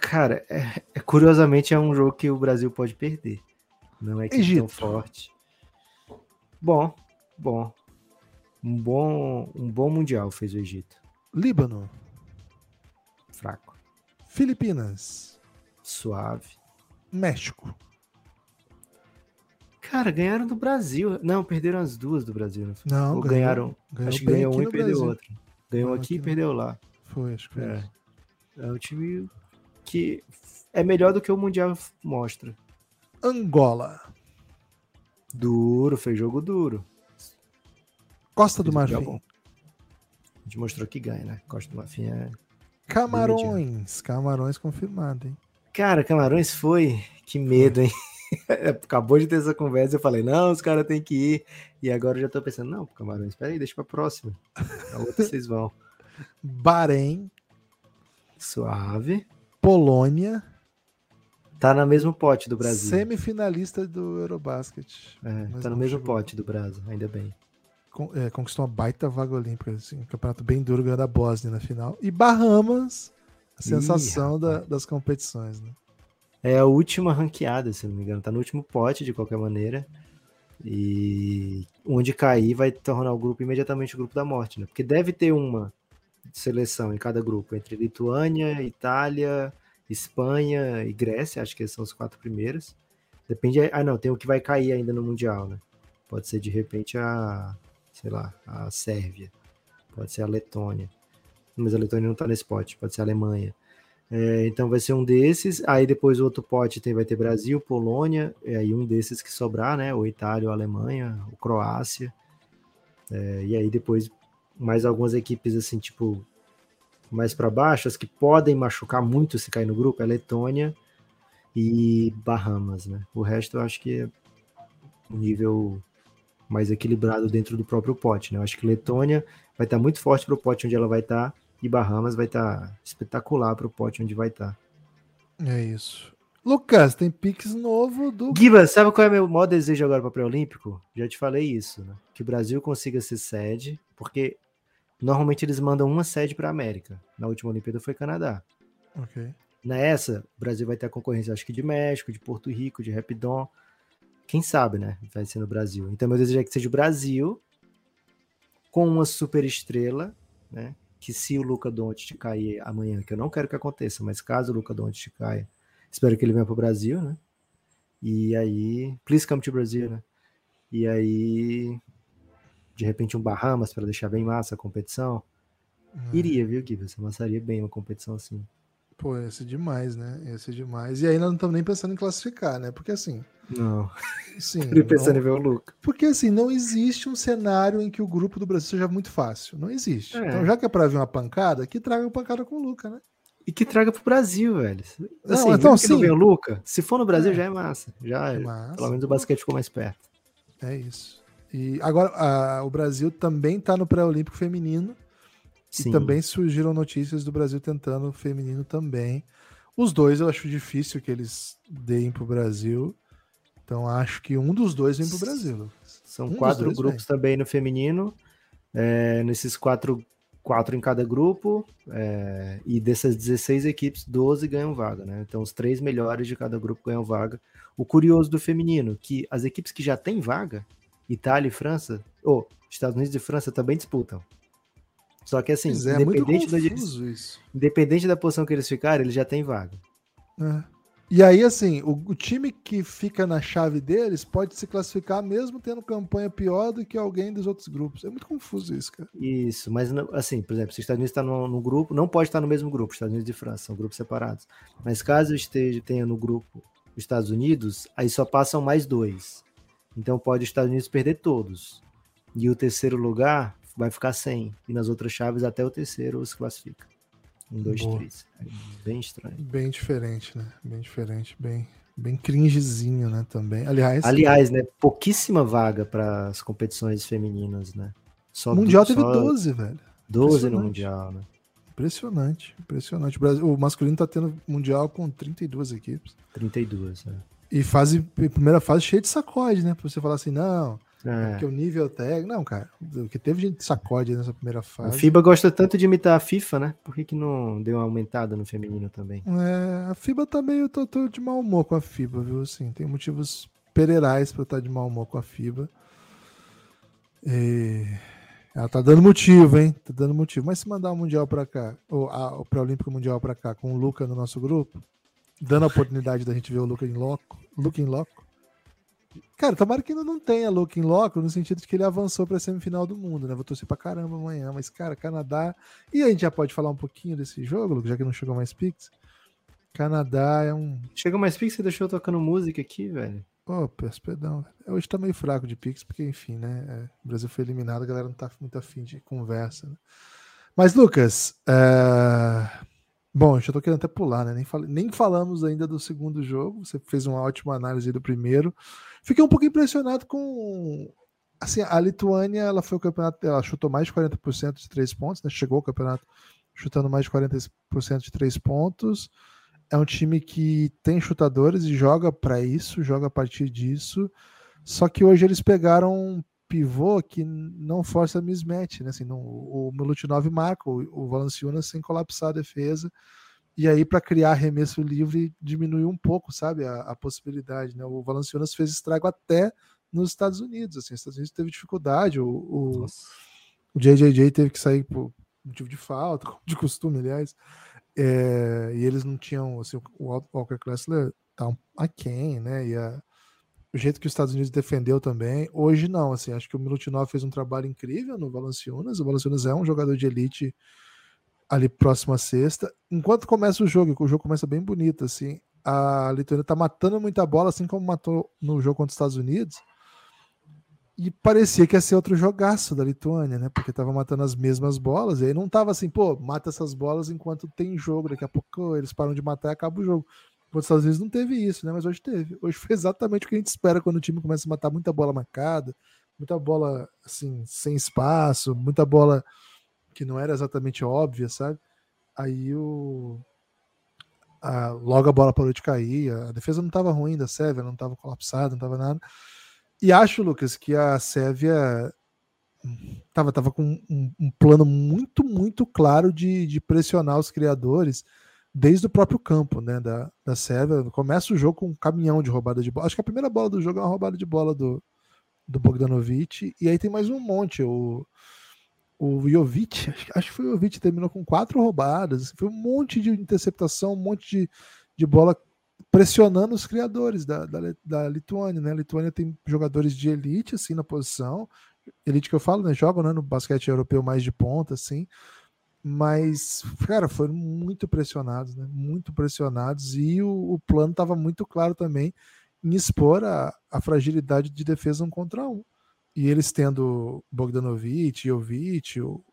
Cara, é- é- curiosamente é um jogo que o Brasil pode perder. Não é que tão forte. Bom, bom. Um bom, um bom mundial fez o Egito. Líbano, Fraco. Filipinas, Suave. México, Cara, ganharam do Brasil. Não, perderam as duas do Brasil. Não foi? Não, Ou ganharam. acho que ganhou um e perdeu Brasil. outro. Ganhou aqui e perdeu lá. foi, acho que foi. É. isso. É um time que é melhor do que o Mundial mostra. Angola, Duro, fez jogo duro. Costa do Marfim, bom. A gente mostrou que ganha, né? Costa do Marfim é. Camarões, Camarões confirmado, hein? Cara, Camarões foi. Que medo, hein? Acabou de ter essa conversa. Eu falei, não, os caras têm que ir. E agora eu já tô pensando, não, Camarões, peraí, deixa pra próxima. A outra vocês vão. Bahrein, Suave. Polônia, Tá no mesmo pote do Brasil. semifinalista do Eurobasket. É, tá no mesmo chegou. pote do Brasil, ainda bem. Con- é, conquistou uma baita vaga olímpica, assim, um campeonato bem duro, ganhou da Bósnia na final. E Bahamas, a sensação da- das competições, né? É a última ranqueada, se não me engano. Tá no último pote, de qualquer maneira. E onde cair vai tornar o grupo imediatamente o grupo da morte, né? Porque deve ter uma seleção em cada grupo, entre Lituânia, Itália, Espanha e Grécia, acho que são os quatro primeiros. Depende. Ah, não, tem o que vai cair ainda no Mundial, né? Pode ser de repente a, sei lá, a Sérvia. Pode ser a Letônia. Mas a Letônia não tá nesse pote, pode ser a Alemanha. É, então vai ser um desses. Aí depois o outro pote tem, vai ter Brasil, Polônia, e aí um desses que sobrar, né? Ou Itália, ou Alemanha, ou Croácia. É, e aí depois mais algumas equipes assim, tipo, mais para baixo, as que podem machucar muito se cair no grupo, é Letônia e Bahamas, né? O resto eu acho que é um nível mais equilibrado dentro do próprio pote, né? Eu acho que Letônia vai estar muito forte para o pote onde ela vai estar e Bahamas vai estar espetacular para o pote onde vai estar. É isso. Lucas, tem Pix novo do. Giba, sabe qual é o meu maior desejo agora para o pré-olímpico? Já te falei isso, né? Que o Brasil consiga ser sede, porque normalmente eles mandam uma sede para a América. Na última Olimpíada foi Canadá. Ok. Nessa, o Brasil vai ter a concorrência, acho que de México, de Porto Rico, de Rapidon. Quem sabe, né? Vai ser no Brasil. Então, meu desejo é que seja o Brasil com uma super estrela, né? Que se o Luca Doncic cair amanhã, que eu não quero que aconteça, mas caso o Luca Doncic caia, espero que ele venha para o Brasil, né? E aí, please come to Brasil, né? E aí, de repente, um Bahamas para deixar bem massa a competição. Hum. Iria, viu, Gui? Você amassaria bem uma competição assim. Pô, ia ser demais, né? Ia ser demais. E aí nós não estamos nem pensando em classificar, né? Porque assim. Não. Sim. Tô pensando não- em ver o Luca. Porque assim, não existe um cenário em que o grupo do Brasil seja muito fácil. Não existe. É. Então, já que é pra ver uma pancada, que traga uma pancada com o Luca, né? E que traga pro Brasil, velho. Não, Assim, então, não sim. venha o Luca, se for no Brasil É. já é massa. Já, Mas, pelo menos o basquete ficou mais perto. É isso. E agora, a- o Brasil também tá no pré-olímpico feminino. Sim. E também surgiram notícias do Brasil tentando feminino também. Os dois eu acho difícil que eles deem pro Brasil. Então acho que um dos dois vem pro Brasil. Lucas. São Um quatro grupos também no feminino. É, nesses quatro, quatro em cada grupo. é, e dessas 16 equipes, 12 ganham vaga, né? Então os três melhores de cada grupo ganham vaga. O curioso do feminino, que as equipes que já têm vaga, Itália e França, ou Estados Unidos e França também disputam. Só que assim, é, é independente, da, confuso isso. independente da posição que eles ficarem, eles já têm vaga. É. E aí, assim, o, o time que fica na chave deles pode se classificar mesmo tendo campanha pior do que alguém dos outros grupos. É muito confuso isso, cara. Isso, mas assim, por exemplo, se os Estados Unidos está no, no grupo, não pode estar no mesmo grupo, Estados Unidos e França, são grupos separados. Mas caso esteja tenha no grupo os Estados Unidos, aí só passam mais dois. Então pode os Estados Unidos perder todos. E o terceiro lugar vai ficar sem. E nas outras chaves até o terceiro se classifica. Um, dois, Boa. três. É bem estranho. Bem diferente, né? Bem diferente, bem, bem cringezinho, né? Também. Aliás, Aliás, né, pouquíssima vaga para as competições femininas, né? Só o Mundial du- teve só 12, velho. 12 no. Mundial, né? Impressionante, impressionante. O, Brasil, o masculino tá tendo mundial com 32 equipes. 32, né? E fase, primeira fase cheia de sacode, né? Pra você falar assim, não, É. porque o nível técnico. Não, cara, o que teve gente de sacode nessa primeira A fase. FIBA gosta tanto de imitar a FIFA, né? Por que, que não deu uma aumentada no feminino também? É, a FIBA tá meio. Tô, tô de mau humor com a FIBA, viu? Assim, tem motivos pereirais pra eu estar de mau humor com a FIBA. E ela tá dando motivo, hein? Tá dando motivo. Mas se mandar o Mundial pra cá, ou a- o Pré-Olímpico Mundial pra cá, com o Luca no nosso grupo, dando a oportunidade da gente ver o Luca em loco, Luca em loco. Cara, tomara que ainda não tenha Luca em loco, no sentido de que ele avançou pra semifinal do mundo, né? Vou torcer pra caramba amanhã. Mas, cara, Canadá. E a gente já pode falar um pouquinho desse jogo, já que não chegou mais Pix. Canadá é um. Chegou mais Pix, você deixou eu tocando música aqui, velho. Oh, peço perdão. Hoje tá meio fraco de Pix, porque, enfim, né? é, o Brasil foi eliminado, a galera não tá muito afim de conversa. né? Mas, Lucas, é, bom, eu já tô querendo até pular, né? Nem, falei- nem falamos ainda do segundo jogo. Você fez uma ótima análise do primeiro. Fiquei um pouco impressionado com. Assim, a Lituânia, ela foi o campeonato, ela chutou mais de 40% de três pontos, né? Chegou ao campeonato chutando mais de 40% de três pontos é um time que tem chutadores e joga para isso, joga a partir disso. Só que hoje eles pegaram pivô que não força mismatch, né? Assim, não, o Milutinov marca o, o Valanciunas sem colapsar a defesa. E aí, para criar arremesso livre, diminuiu um pouco, sabe, a, a possibilidade. Né? O Valanciunas fez estrago até nos Estados Unidos. Assim, os Estados Unidos teve dificuldade, o, o, o JJJ teve que sair por motivo de falta, de costume, aliás. É, e eles não tinham, assim, o Walker Kessler tá um, aquém, né? E a, o jeito que os Estados Unidos defendeu também. Hoje não, assim, acho que o Milutinov fez um trabalho incrível no Valanciunas. O Valanciunas é um jogador de elite ali próximo à sexta. Enquanto começa o jogo, o jogo começa bem bonito, assim, a Lituânia tá matando muita bola, assim como matou no jogo contra os Estados Unidos. E parecia que ia ser outro jogaço da Lituânia, né? Porque tava matando as mesmas bolas. E aí não tava assim, pô, mata essas bolas enquanto tem jogo. Daqui a pouco eles param de matar e acaba o jogo. Os Estados Unidos não teve isso, né? Mas hoje teve. Hoje foi exatamente o que a gente espera quando o time começa a matar muita bola marcada, muita bola assim, sem espaço, muita bola que não era exatamente óbvia, sabe? Aí o. A, logo a bola parou de cair, a defesa não estava ruim da Sérvia, não estava colapsada, não estava nada. E acho, Lucas, que a Sérvia tava, tava com um, um, plano muito, muito claro de, de, pressionar os criadores desde o próprio campo né, da, da Sérvia. Começa o jogo com um caminhão de roubada de bola. Acho que a primeira bola do jogo é uma roubada de bola do, do Bogdanovic. E aí tem mais um monte. O, o Jovic, acho, acho que foi o Jovic, terminou com quatro roubadas. Foi um monte de interceptação, um monte de, de bola pressionando os criadores da, da, da Lituânia, né? A Lituânia tem jogadores de elite, assim, na posição. Elite que eu falo, né? Jogam né, no basquete europeu mais de ponta, assim. Mas, cara, foram muito pressionados, né? Muito pressionados. E o, o plano estava muito claro também em expor a, a fragilidade de defesa um contra um. E eles tendo Bogdanovic, Jovic, o,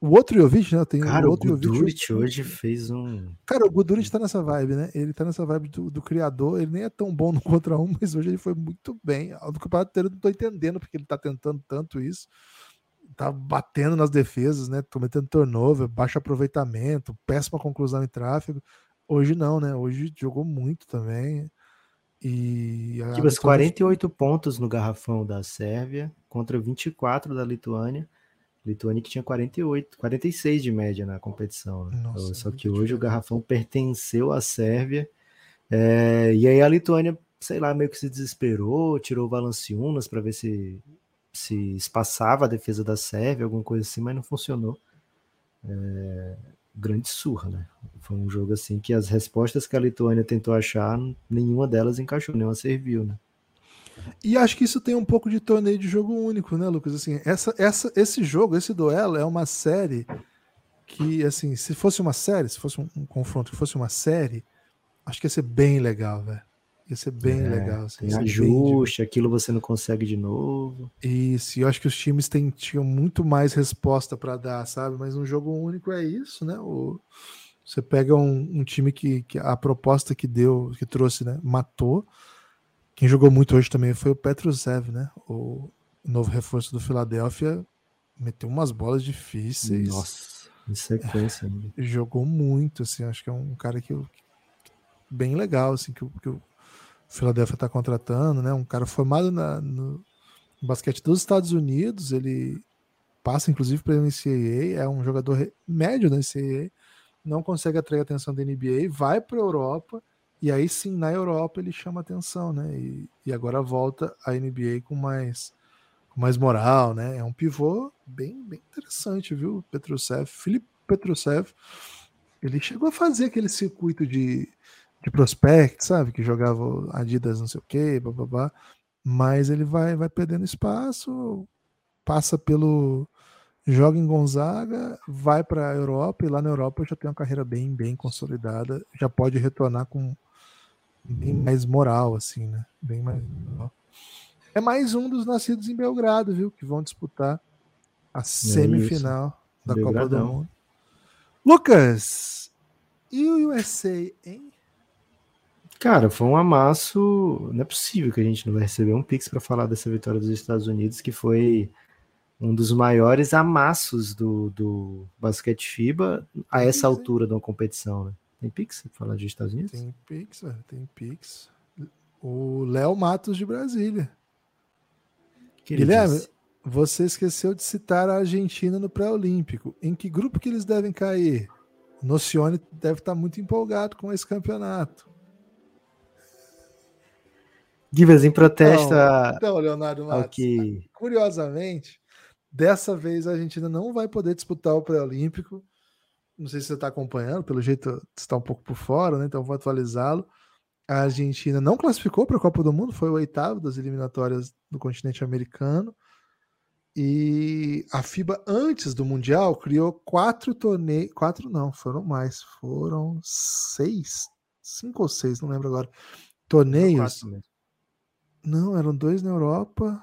o outro Jovic, né? Tem Cara, o outro o Guduric hoje fez um. Cara, o Guduric tá nessa vibe, né? Ele tá nessa vibe do, do, criador. Ele nem é tão bom no contra um, mas hoje ele foi muito bem. Do campeonato inteiro eu não tô entendendo porque ele tá tentando tanto isso. Tá batendo nas defesas, né? Cometendo turnover, baixo aproveitamento, péssima conclusão em tráfego. Hoje não, né? Hoje jogou muito também. E. Tipo, 48 pontos no garrafão da Sérvia contra 24 da Lituânia. Lituânia que tinha 48, 46 de média na competição. Né? Nossa, Só que hoje o garrafão pertenceu à Sérvia. É, e aí a Lituânia, sei lá, meio que se desesperou, tirou o Valanciunas para ver se se espaçava a defesa da Sérvia, alguma coisa assim, mas não funcionou. É, grande surra, né? Foi um jogo assim que as respostas que a Lituânia tentou achar, nenhuma delas encaixou, nenhuma serviu, né? E acho que isso tem um pouco de torneio de jogo único, né, Lucas? Assim, essa, essa, esse jogo, esse duelo é uma série que, assim, se fosse uma série, se fosse um, um confronto que fosse uma série, acho que ia ser bem legal, velho. Ia ser bem é, legal. Assim, tem ajuste, bem... aquilo você não consegue de novo. Isso, e eu acho que os times têm, tinham muito mais resposta para dar, sabe? Mas um jogo único é isso, né? O, você pega um, um time que, que, a proposta que deu, que trouxe, né? Matou. Quem jogou muito hoje também foi o Petrusev, né? O novo reforço do Philadelphia meteu umas bolas difíceis. Nossa, em sequência. Né? Jogou muito, assim, acho que é um cara que, bem legal, assim, que, que o Philadelphia está contratando, né? Um cara formado na, no basquete dos Estados Unidos, ele passa inclusive para o NCAA, é um jogador médio da NCAA, não consegue atrair a atenção da NBA, vai para a Europa e aí sim, na Europa ele chama atenção, né? E, e agora volta a NBA com mais, com mais moral, né? É um pivô bem, bem interessante, viu? Petrusev, Felipe Petrusev, ele chegou a fazer aquele circuito de, de prospect, sabe? Que jogava Adidas não sei o quê, babá. Mas ele vai, vai perdendo espaço, passa pelo. Joga em Gonzaga, vai para a Europa e lá na Europa já tem uma carreira bem, bem consolidada. Já pode retornar com bem mais moral, assim, né? Bem mais. É mais um dos nascidos em Belgrado, viu? Que vão disputar a é semifinal é da Belgradão. Copa do Mundo. Lucas, e o USA, hein? Cara, foi um amasso. Não é possível que a gente não vai receber um Pix para falar dessa vitória dos Estados Unidos, que foi um dos maiores amassos do, do basquete FIBA a essa altura da competição, né? Tem Pix para falar de Estados Unidos? Tem Pix, velho, tem Pix. O Léo Matos de Brasília. Que Guilherme, disse? você esqueceu de citar a Argentina no pré-olímpico. Em que grupo que eles devem cair? O Nocione deve estar muito empolgado com esse campeonato. Givas em protesto então, então, Leonardo Matos, que... curiosamente, dessa vez a Argentina não vai poder disputar o pré-olímpico não sei se você está acompanhando, pelo jeito está um pouco por fora, né? Então vou atualizá-lo. A Argentina não classificou para a Copa do Mundo, foi o oitavo das eliminatórias do continente americano. E a FIBA, antes do Mundial, criou quatro torneios. Quatro não, foram mais. Foram seis. Cinco ou seis, não lembro agora. Torneios. Não, eram dois na Europa.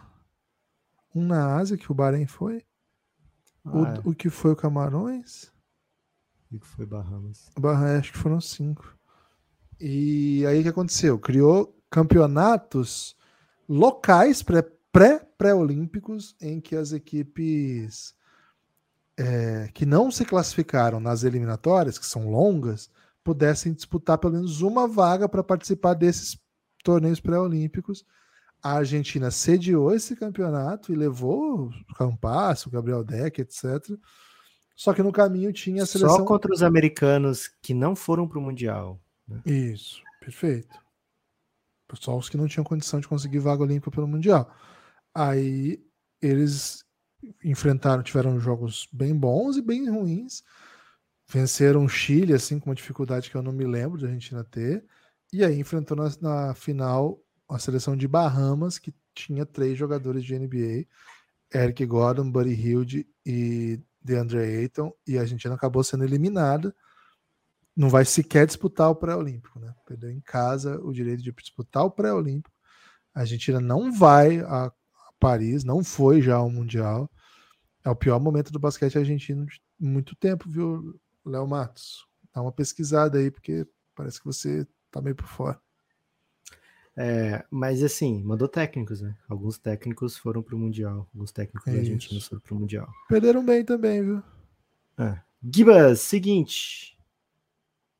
Um na Ásia, que o Bahrein foi. Ah, o, é. o que foi o Camarões. E que foi Bahamas? Bahamas, acho que foram cinco. E aí o que aconteceu? Criou campeonatos locais pré-pré-olímpicos em que as equipes é, que não se classificaram nas eliminatórias, que são longas, pudessem disputar pelo menos uma vaga para participar desses torneios pré-olímpicos. A Argentina sediou esse campeonato e levou o Campasso, o Gabriel Deck, etc. Só que no caminho tinha a seleção. Só contra os americanos que não foram para o Mundial. Né? Isso, perfeito. Só os que não tinham condição de conseguir vaga olímpica pelo Mundial. Aí eles enfrentaram, tiveram jogos bem bons e bem ruins. Venceram o Chile, assim, com uma dificuldade que eu não me lembro de Argentina ter. E aí enfrentou na, na final a seleção de Bahamas, que tinha três jogadores de NBA: Eric Gordon, Buddy Hilde e DeAndre Ayton. E a Argentina acabou sendo eliminada. Não vai sequer disputar o pré-olímpico, né? Perdeu em casa o direito de disputar o pré-olímpico. A Argentina não vai a Paris, não foi já ao Mundial. É o pior momento do basquete argentino de muito tempo, viu, Léo Matos? Dá uma pesquisada aí, porque parece que você tá meio por fora. É, mas assim, mandou técnicos, né? Alguns técnicos foram pro Mundial. Alguns técnicos é argentinos foram pro Mundial. Perderam bem também, viu? É. Gibas, seguinte.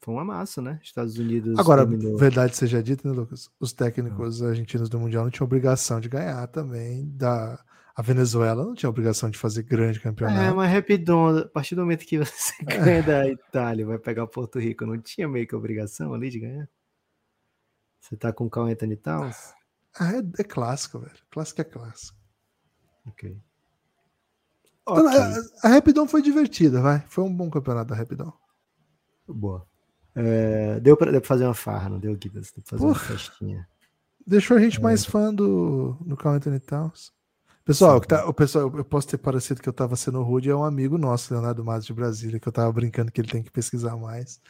Foi uma massa, né? Estados Unidos. Agora, terminou... verdade seja dita, né, Lucas? Os técnicos ah. argentinos do Mundial não tinham obrigação de ganhar também. Da... A Venezuela não tinha obrigação de fazer grande campeonato. É, mas rapidão, a partir do momento que você ganha da Itália, vai pegar Porto Rico, não tinha meio que obrigação ali de ganhar? Você tá com o Carl Anthony Towns? Ah, é, é, clássico, velho. Clássico é clássico. Ok. Então, okay. A, a Rapidão foi divertida, vai. Foi um bom campeonato da Rapidão. Boa. É, deu, pra, deu pra fazer uma farra, não deu, Guidas? Deu pra fazer Porra. uma festinha. Deixou a gente é. mais fã do, do Carl Anthony Towns. Pessoal, tá, o pessoal, eu posso ter parecido que eu tava sendo rude, é um amigo nosso, Leonardo Matos de Brasília, que eu tava brincando que ele tem que pesquisar mais.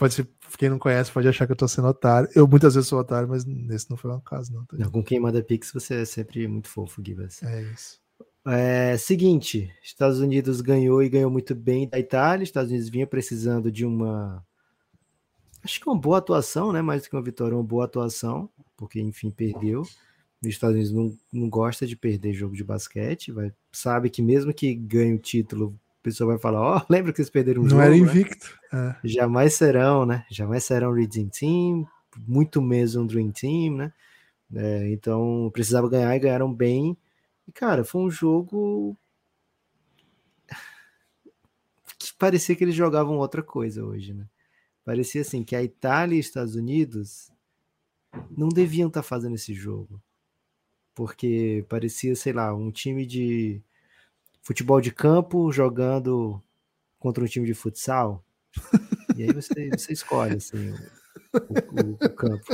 Pode ser, quem não conhece pode achar que eu tô sendo otário. Eu muitas vezes sou otário, mas nesse não foi um caso, não. Tá não com quem manda Pix, você é sempre muito fofo, Gibas. É isso. É, seguinte, Estados Unidos ganhou e ganhou muito bem da Itália. Estados Unidos vinha precisando de uma. Acho que uma boa atuação, né? Mais do que uma vitória, uma boa atuação, porque enfim perdeu os Estados Unidos não, não gosta de perder jogo de basquete, vai, sabe que mesmo que ganhe o título, o pessoal vai falar, ó, oh, lembra que eles perderam um não jogo? Não era né? invicto. Né? É. Jamais serão, né? Jamais serão Redeem Team, muito mesmo um Dream Team, né? É, então precisava ganhar e ganharam bem. E, cara, foi um jogo que parecia que eles jogavam outra coisa hoje, né? Parecia assim que a Itália e Estados Unidos não deviam estar tá fazendo esse jogo porque parecia, sei lá, um time de futebol de campo jogando contra um time de futsal. E aí você, você escolhe assim, o, o, o campo.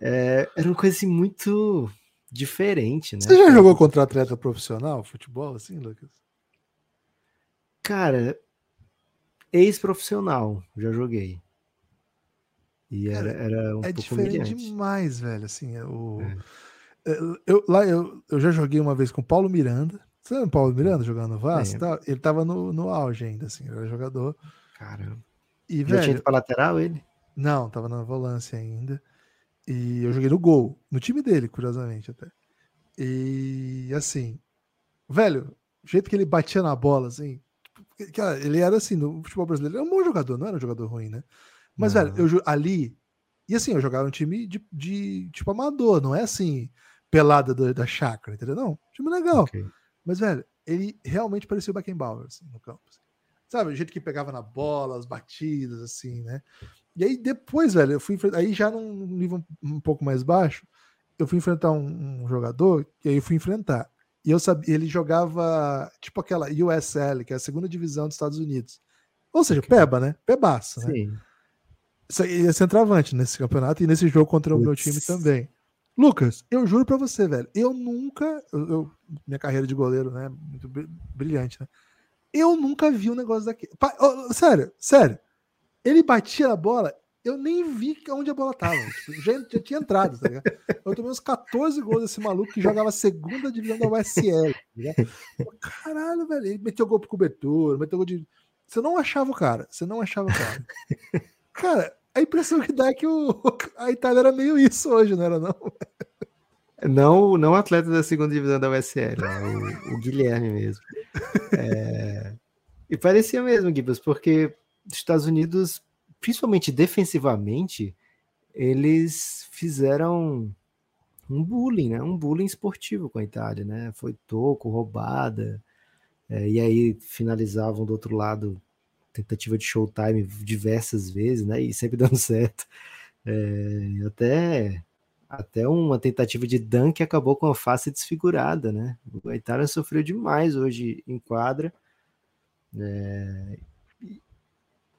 É, era uma coisa assim, muito diferente, né? Você já jogou contra atleta profissional, futebol, assim, Lucas? Cara, ex-profissional, já joguei. E era, era um é pouco diferente humilhante. demais, velho. Assim, é o, é. Eu, lá eu, eu já joguei uma vez com o Paulo Miranda. Você lembra o Paulo Miranda jogando no Vasco? Tá, ele tava no, no auge ainda, assim, era jogador. Caramba. E, já velho, tinha ido pra lateral ele? Não, tava na volância ainda. E eu joguei no gol, no time dele, curiosamente até. E assim, velho, o jeito que ele batia na bola, assim, cara, ele era assim, no futebol brasileiro, ele era um bom jogador, não era um jogador ruim, né? Mas, não. velho, eu ali. E assim, eu jogava um time de, de tipo amador, não é assim pelada do, da chácara, entendeu? Não, time legal. Okay. Mas, velho, ele realmente parecia o Beckenbauer, assim, no campo. Assim. Sabe, o jeito que pegava na bola, as batidas, assim, né? E aí depois, velho, eu fui aí já num nível um pouco mais baixo, eu fui enfrentar um, um jogador, e aí eu fui enfrentar. E eu sabia, ele jogava tipo aquela USL, que é a segunda divisão dos Estados Unidos. Ou seja. Peba, né? Pebaço, né? Sim. Isso aí é centroavante nesse campeonato e nesse jogo contra o meu time também. Lucas, eu juro para você, velho, eu nunca, eu, eu, minha carreira de goleiro, né, muito brilhante, né? Eu nunca vi um negócio daquele. Oh, sério, sério. Ele batia a bola, eu nem vi onde a bola tava. Tipo, já, já, tinha entrado, tá ligado? Eu tomei uns 14 gols desse maluco que jogava segunda divisão da USL. Tá Caralho, velho. Ele meteu gol pro cobertura, meteu gol de. Você não achava o cara. Você não achava o cara. Cara, a impressão que dá é que o, a Itália era meio isso hoje, não era não? Não, não atleta da segunda divisão da USL, né? o, o, Guilherme mesmo. É... E parecia mesmo, Gibbs, porque os Estados Unidos, principalmente defensivamente, eles fizeram um bullying, né? Um bullying esportivo com a Itália, né? Foi toco, roubada, é, e aí finalizavam do outro lado tentativa de showtime diversas vezes, né? E sempre dando certo. É, até até uma tentativa de dunk acabou com a face desfigurada, né? O Itália sofreu demais hoje em quadra. É,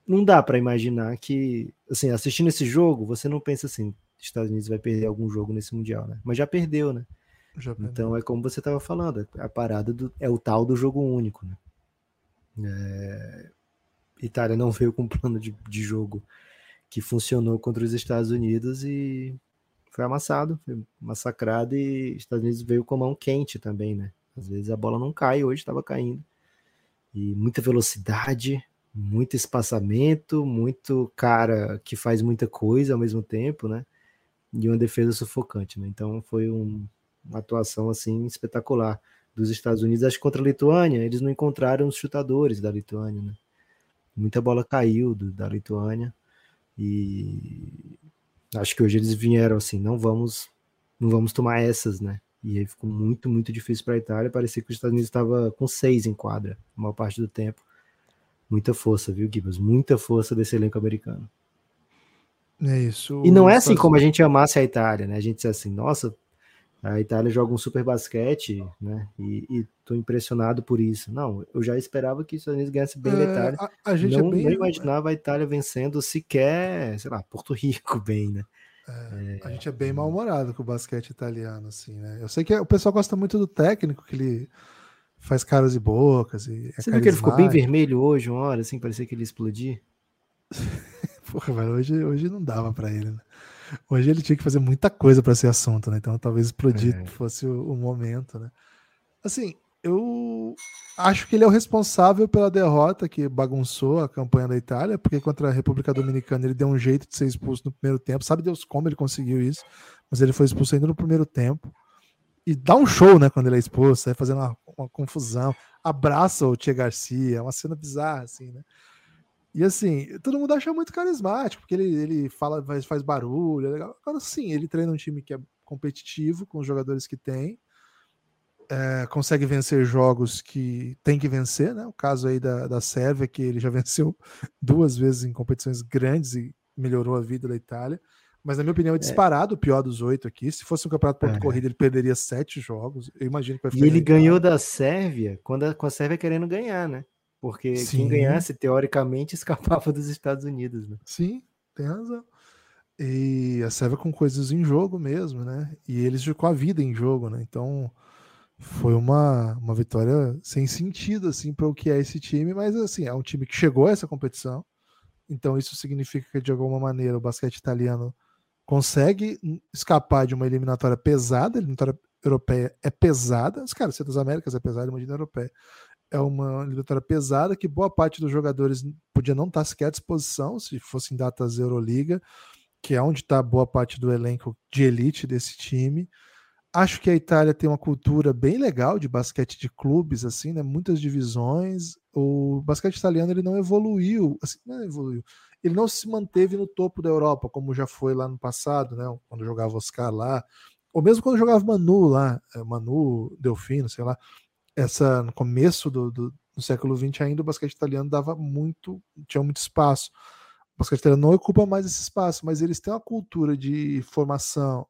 não dá para imaginar que, assim, assistindo esse jogo, você não pensa assim, Estados Unidos vai perder algum jogo nesse mundial, né? Mas já perdeu, né? Já perdeu. Então é como você estava falando, a parada do, é o tal do jogo único, né? É, Itália não veio com um plano de, de jogo que funcionou contra os Estados Unidos e foi amassado, foi massacrado e Estados Unidos veio com a mão quente também, né? Às vezes a bola não cai, hoje estava caindo. E muita velocidade, muito espaçamento, muito cara que faz muita coisa ao mesmo tempo, né? E uma defesa sufocante, né? Então foi um, uma atuação assim espetacular dos Estados Unidos. Acho que contra a Lituânia, eles não encontraram os chutadores da Lituânia, né? Muita bola caiu do, da Lituânia e acho que hoje eles vieram assim, não vamos não vamos tomar essas, né? E aí ficou muito, muito difícil para a Itália. Parecia que os Estados Unidos estava com seis em quadra, a maior parte do tempo. Muita força, viu, Gibas? Muita força desse elenco americano. É isso. E não é assim como a gente amasse a Itália, né? A gente diz assim, nossa, a Itália joga um super basquete, né? E, e tô impressionado por isso. Não, eu já esperava que os Estados Unidos ganhasse bem é, da Itália. A, a gente é não, é bem... não imaginava a Itália vencendo sequer, sei lá, Porto Rico bem, né? É, a gente é bem mal-humorado com o basquete italiano, assim, né? Eu sei que o pessoal gosta muito do técnico, que ele faz caras e bocas. E é Você viu que ele ficou bem vermelho hoje, uma hora, assim, parecia que ele ia explodir? Porra, velho, hoje, hoje não dava para ele, né? Hoje ele tinha que fazer muita coisa para ser assunto, né? Então talvez explodir é. fosse o, o, momento, né? Assim, eu acho que ele é o responsável pela derrota que bagunçou a campanha da Itália, porque contra a República Dominicana ele deu um jeito de ser expulso no primeiro tempo. Sabe Deus como ele conseguiu isso, mas ele foi expulso ainda no primeiro tempo. E dá um show, né, quando ele é expulso, sai fazendo uma, uma confusão. Abraça o Tia Garcia, é uma cena bizarra, assim, né? E assim, todo mundo acha muito carismático, porque ele, ele fala, faz, faz barulho, é legal. Agora sim, ele treina um time que é competitivo, com os jogadores que tem, é, consegue vencer jogos que tem que vencer, né? O caso aí da, da Sérvia, que ele já venceu duas vezes em competições grandes e melhorou a vida da Itália. Mas, na minha opinião, é, é. disparado é. o pior dos oito aqui. Se fosse um campeonato ponto é. corrida, ele perderia sete jogos. Eu imagino que vai ficar. E ele ganhou da Sérvia quando a, com a Sérvia querendo ganhar, né? Porque Sim. quem ganhasse, teoricamente, escapava dos Estados Unidos, né? Sim, tem razão. E a Sérvia com coisas em jogo mesmo, né? E eles com a vida em jogo, né? Então foi uma, uma vitória sem sentido, assim, para o que é esse time, mas assim, é um time que chegou a essa competição. Então isso significa que, de alguma maneira, o basquete italiano consegue escapar de uma eliminatória pesada, a eliminatória europeia é pesada, os caras, das Américas é pesada, imagina a europeia é uma eliminatória pesada que boa parte dos jogadores podia não estar sequer à disposição se fossem datas Euroliga, que é onde está boa parte do elenco de elite desse time. Acho que a Itália tem uma cultura bem legal de basquete de clubes, assim, né? Muitas divisões. O basquete italiano ele não evoluiu, assim, não evoluiu. Ele não se manteve no topo da Europa, como já foi lá no passado, né? Quando jogava Oscar lá, ou mesmo quando jogava Manu lá, eh, Manu Delfino, sei lá essa no começo do, do, do, século XX ainda o basquete italiano dava muito, tinha muito espaço. O basquete italiano não ocupa mais esse espaço, mas eles têm uma cultura de formação,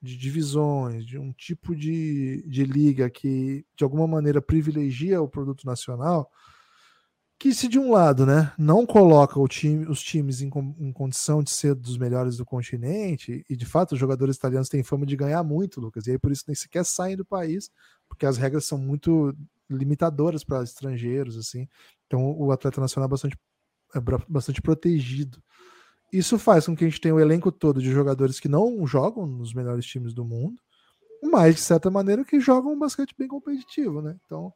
de divisões, de um tipo de, de liga que de alguma maneira privilegia o produto nacional, que se de um lado, né, não coloca time, os times em, em, condição de ser dos melhores do continente, e de fato os jogadores italianos têm fama de ganhar muito, Lucas, e aí por isso nem sequer saem do país, porque as regras são muito limitadoras para estrangeiros, assim. Então o atleta nacional é bastante, é bastante protegido. Isso faz com que a gente tenha o elenco todo de jogadores que não jogam nos melhores times do mundo, mas de certa maneira que jogam um basquete bem competitivo, né? Então,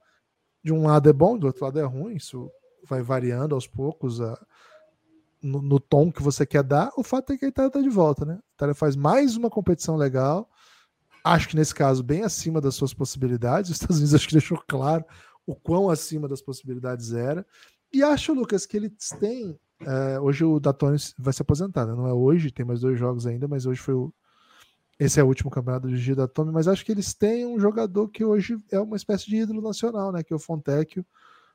de um lado é bom, do outro lado é ruim, isso vai variando aos poucos a, no, no, tom que você quer dar. O fato é que a Itália está de volta, né? A Itália faz mais uma competição legal, Acho que nesse caso, bem acima das suas possibilidades. Os Estados Unidos acho que deixou claro o quão acima das possibilidades era. E acho, Lucas, que eles têm. É, hoje o Datone vai se aposentar, né? não é hoje, tem mais dois jogos ainda, mas hoje foi o. Esse é o último campeonato do Gigi da Tome, mas acho que eles têm um jogador que hoje é uma espécie de ídolo nacional, né? Que é o Fontecchio.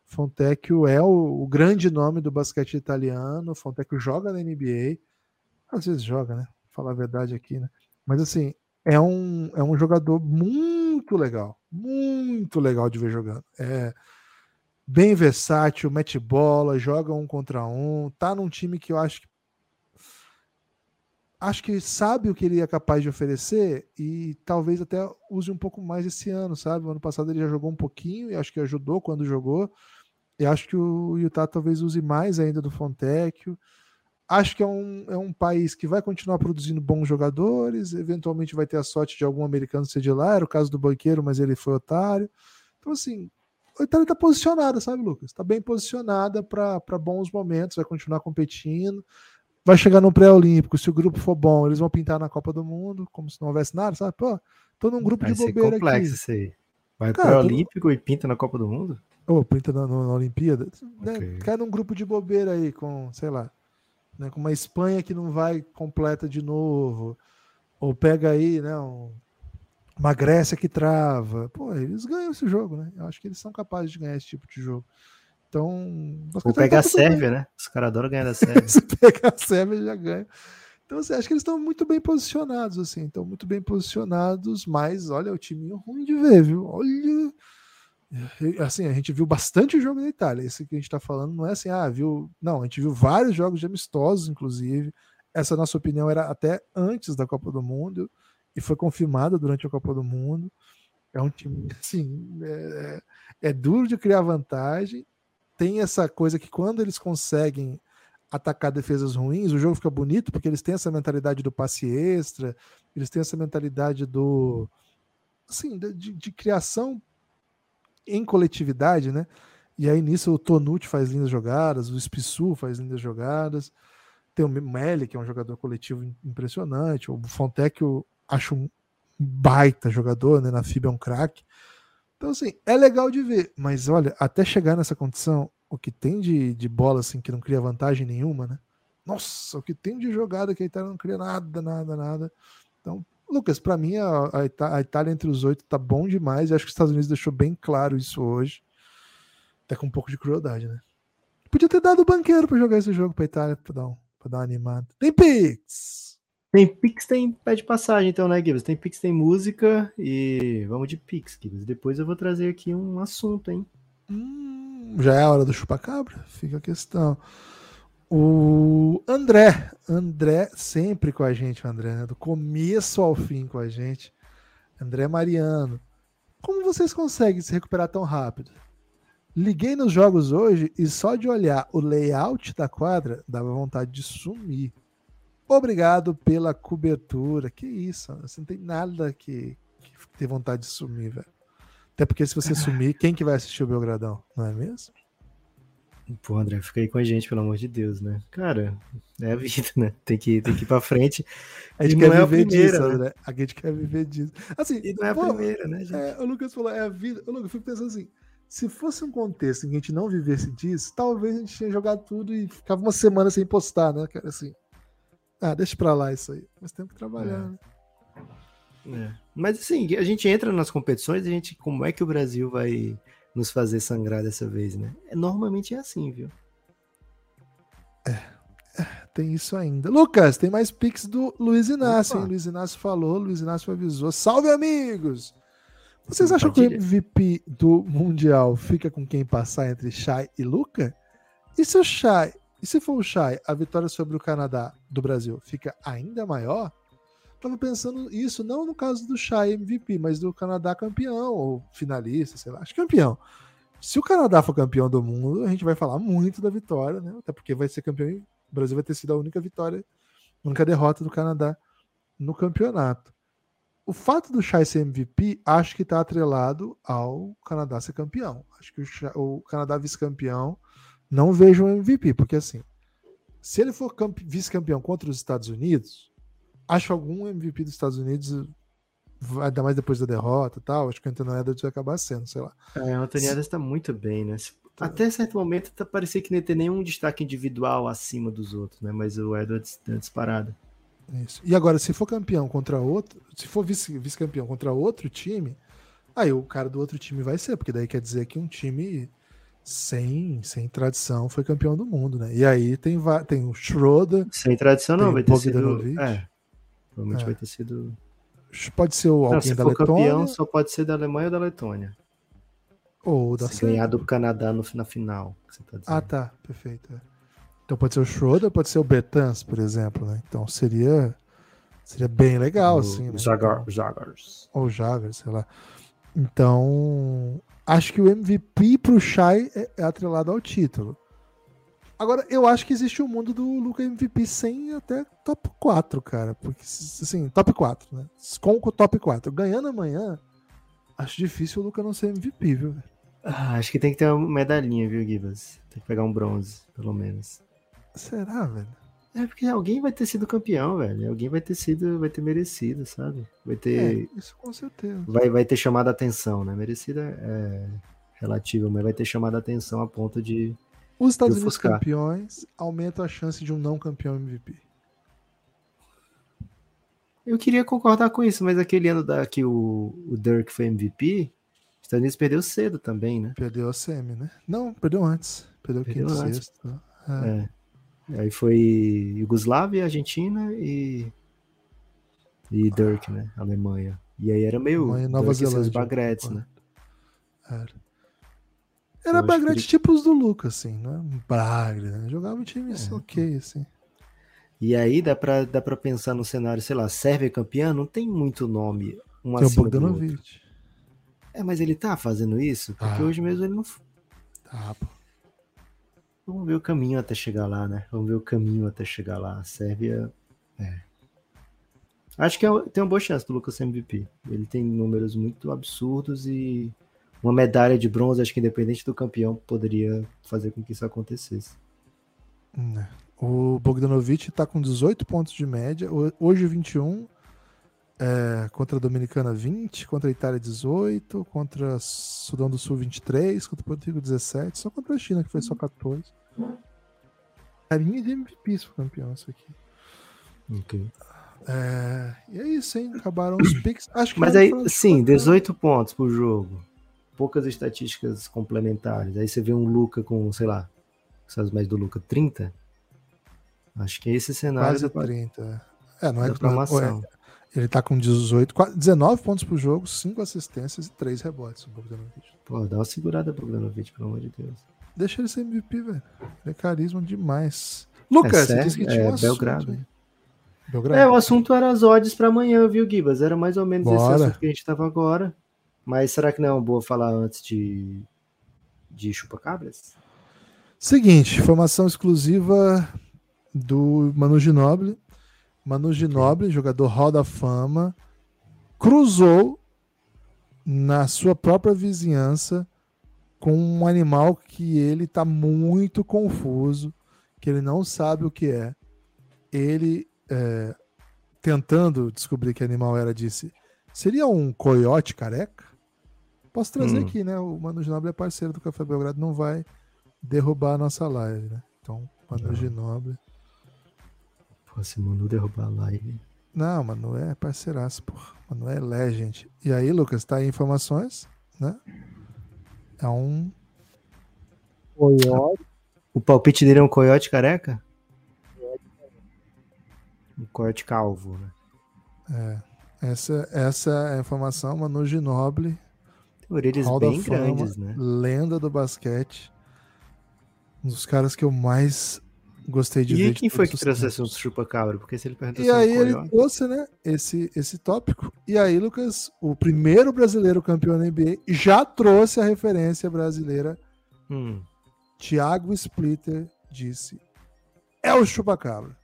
Fontecchio é o, o grande nome do basquete italiano. Fontecchio joga na NBA. Às vezes joga, né? Falar a verdade aqui, né? Mas assim, é um, é um jogador muito legal, muito legal de ver jogando. É, bem versátil, mete bola, joga um contra um, tá num time que eu acho que acho que sabe o que ele é capaz de oferecer e talvez até use um pouco mais esse ano, sabe? O ano passado ele já jogou um pouquinho e acho que ajudou quando jogou. E acho que o Utah talvez use mais ainda do Fontecchio. Acho que é um, é um país que vai continuar produzindo bons jogadores, eventualmente vai ter a sorte de algum americano ser de lá, era o caso do Banqueiro, mas ele foi otário. Então, assim, a Itália está posicionada, sabe, Lucas? Está bem posicionada para bons momentos, vai continuar competindo, vai chegar no pré-olímpico. Se o grupo for bom, eles vão pintar na Copa do Mundo, como se não houvesse nada, sabe? Pô, tô num grupo vai de bobeira complexo aqui. Isso aí. Vai pré-olímpico tô... e pinta na Copa do Mundo? Ou oh, pinta na, na, na Olimpíada. Né? Ok. Cai num grupo de bobeira aí, com, sei lá, né, com uma Espanha que não vai completa de novo. Ou pega aí, né? Um, uma Grécia que trava. Pô, eles ganham esse jogo, né? Eu acho que eles são capazes de ganhar esse tipo de jogo. Então. Ou pegar a Sérvia, né? Os caras adoram ganhar da Sérvia. Se pegar a Sérvia, já ganha. Então, assim, acho que eles estão muito bem posicionados, assim, estão muito bem posicionados, mas olha, o time ruim de ver, viu? Olha. Assim, a gente viu bastante jogo da Itália. Esse que a gente está falando não é assim, ah, viu. Não, a gente viu vários jogos de amistosos, inclusive. Essa nossa opinião era até antes da Copa do Mundo e foi confirmada durante a Copa do Mundo. É um time, assim, é, é duro de criar vantagem. Tem essa coisa que quando eles conseguem atacar defesas ruins, o jogo fica bonito, porque eles têm essa mentalidade do passe extra, eles têm essa mentalidade do. Assim, de, de criação em coletividade, né? E aí nisso o Tonucci faz lindas jogadas, o Spissu faz lindas jogadas, tem o Melli, que é um jogador coletivo impressionante, o Fontec eu acho um baita jogador, né? Na FIBA é um craque. Então, assim, é legal de ver, mas olha, até chegar nessa condição, o que tem de, de bola assim que não cria vantagem nenhuma, né? Nossa, o que tem de jogada que a Itália não cria nada, nada, nada. Então, Lucas, para mim a, a, Itália entre os oito tá bom demais. Eu acho que os Estados Unidos deixou bem claro isso hoje. Até com um pouco de crueldade, né? Podia ter dado o banqueiro para jogar esse jogo pra Itália, pra dar, um, pra dar uma animada. Tem Pix! Tem Pix, tem pé de passagem, então, né, Gibbs? Tem Pix, tem música e vamos de Pix, Gibbs. Depois eu vou trazer aqui um assunto, hein? Hum, já é a hora do chupacabra? Fica a questão. O André, André sempre com a gente, André, né? do começo ao fim com a gente. André Mariano. Como vocês conseguem se recuperar tão rápido? Liguei nos jogos hoje e só de olhar o layout da quadra dava vontade de sumir. Obrigado pela cobertura. Que isso, você não tem nada que, que ter vontade de sumir, velho. Até porque se você sumir, quem que vai assistir o Belgradão? Não é mesmo? Pô, André, fica aí com a gente, pelo amor de Deus, né? Cara, é a vida, né? Tem que, tem que ir pra frente. A gente quer é a viver primeira, disso, né? André. A gente quer viver disso. Assim, E não é a pô, primeira, né, gente? É, o Lucas falou, é a vida. O Lucas, eu fico pensando assim: se fosse um contexto em que a gente não vivesse disso, talvez a gente tinha jogado tudo e ficava uma semana sem postar, né, cara? Assim. Ah, deixa pra lá isso aí. Mas tem que trabalhar, É. né? É. Mas assim, a gente entra nas competições e a gente, como é que o Brasil vai nos fazer sangrar dessa vez, né? É, normalmente é assim, viu? Tem isso ainda. Lucas, tem mais pix do Luiz Inácio, hein? Luiz Inácio falou, Luiz Inácio avisou. Salve, amigos! Vocês acham que o. MVP do Mundial fica com quem passar entre Shai e Luca? E se o Shai, e se for o Shai, a vitória sobre o Canadá do Brasil fica ainda maior? Tava pensando isso não no caso do Shai MVP, mas do Canadá campeão ou finalista, sei lá, acho campeão. Se o Canadá for campeão do mundo, a gente vai falar muito da vitória, né? Até porque vai ser campeão. O Brasil vai ter sido a única vitória, a única derrota do Canadá no campeonato. O fato do Shai ser MVP, acho que está atrelado ao Canadá ser campeão. Acho que o, o Canadá vice-campeão, não vejo um MVP, porque assim, se ele for campe- vice-campeão contra os Estados Unidos, acho algum MVP dos Estados Unidos, ainda mais depois da derrota e tal, acho que o Anthony Edwards vai acabar sendo, sei lá. É, o Anthony Edwards tá muito bem, né? Até certo momento tá parecia que não ia ter nenhum destaque individual acima dos outros, né? Mas o Edwards deu uma disparada. Isso. E agora, se for campeão contra outro, se for vice- vice-campeão contra outro time, aí o cara do outro time vai ser, porque daí quer dizer que um time sem, sem tradição foi campeão do mundo, né? E aí tem, tem o Schroeder, Sem tradição não, vai ter sido... É, provavelmente É. vai ter sido... pode ser o Não, alguém se da for Letônia, campeão, só pode ser da Alemanha ou da Letônia. Ou da Se ganhar do Canadá no, na final. que você tá. Ah, tá. Perfeito. é. Então pode ser o Schroeder, pode ser o Bertans, por exemplo, né? Então seria seria bem legal, O- assim. né? Jaguars. Ou Jaguar, sei lá. Então, acho que o MVP pro Shai é, é atrelado ao título. Agora, eu acho que existe o mundo do Luca MVP sem até top 4, cara. Porque, assim, top 4, né? Com o top 4. Ganhando amanhã, acho difícil o Luca não ser MVP, viu? Ah, acho que tem que ter uma medalhinha, viu, Gibas? Tem que pegar um bronze, pelo menos. Será, velho? É porque alguém vai ter sido campeão, velho. Alguém vai ter sido, vai ter merecido, sabe? Vai É, ter, isso com certeza. vai, vai ter chamado a atenção, né? Merecida é relativo, mas vai ter chamado a atenção a ponto de. Os Estados de Unidos campeões aumentam a chance de um não campeão MVP. Eu queria concordar com isso, mas aquele ano da, que o, o Dirk foi MVP, os Estados Unidos perdeu cedo também, né? Perdeu a semi, né? Não, perdeu antes. Perdeu o Perdeu quinto antes. sexto. É. É. Aí foi Yugoslávia, Argentina e. E Dirk, né? Alemanha. E aí era meio. Alemanha Nova Dirk Zelândia, bagretes, né? Era, era acho Bagrete que tipo os do Lucas, assim, né? Bagre, né? Jogava um time assim, É. ok, assim. E aí dá pra, dá pra pensar no cenário, sei lá, Sérvia campeã, não tem muito nome. Um Tem o. Bogdanovic. É, mas ele tá fazendo isso? Porque Ah. hoje mesmo ele não. Tá, pô. Vamos ver o caminho até chegar lá, né? Vamos ver o caminho até chegar lá. A Sérvia. É. Acho que é- tem uma boa chance do Lucas MVP. Ele tem números muito absurdos e uma medalha de bronze, acho que independente do campeão, poderia fazer com que isso acontecesse. Né. O Bogdanovic tá com 18 pontos de média. Ho- Hoje 21. É, contra a Dominicana 20, contra a Itália 18, contra Sudão do Sul 23, contra o Porto Rico 17, só contra a China que foi só 14. Carinha de MVP se for campeão isso aqui. Ok. É, e é isso, hein? Acabaram os picks. Acho que Mas aí, sim, Supercopa. 18 pontos por jogo. Poucas estatísticas complementares. Aí você vê um Luca com, sei lá, sabe mais do Luca, 30? Acho que é esse cenário Quase da, 30. É, não é da que não é-. Ele tá com 18, qua- 19 pontos por jogo, 5 assistências e 3 rebotes. o Bogdanovic. Pô, dá uma segurada pro Bogdanovic, pelo amor de Deus. Deixa ele ser MVP, velho. Ele é carisma demais. Lucas, você sério? disse que É, um assunto, Belgrado. hein? Belgrado. É, o assunto era as odds para amanhã, viu, Gibas? Era mais ou menos esse Bora. assunto que a gente tava agora. Mas será que não é uma boa falar antes de, de chupacabras? Seguinte, informação exclusiva do Manu Ginóbili. Manu Ginóbili, jogador Hall da Fama, cruzou na sua própria vizinhança com um animal que ele tá muito confuso, que ele não sabe o que é. Ele, é, tentando descobrir que animal era, disse: seria um coiote careca? Posso trazer Hum. aqui, né? O Manu Ginóbili é parceiro do Café Belgrado, não vai derrubar a nossa live, né? Então, Manu Não. Ginóbili. Pô, se mandou derrubar a live. Não, Manu é parceiraço, pô. Manu é legend. E aí, Lucas, tá aí informações, né? É um. O palpite dele é um coiote careca? Um coiote calvo, né? É, essa, essa é a informação. Manu Ginóbili, Tem orelhas Hall bem Fama, grandes, né? lenda do basquete. Um dos caras que eu mais gostei de E ver. de quem foi todos que trouxe esse assunto chupa-cabra? Porque se ele perguntou E aí ele coiote... trouxe, né, esse, esse tópico. E aí, Lucas, o primeiro brasileiro campeão da NBA já trouxe a referência brasileira. Hum, Thiago Splitter disse: é o chupacabra.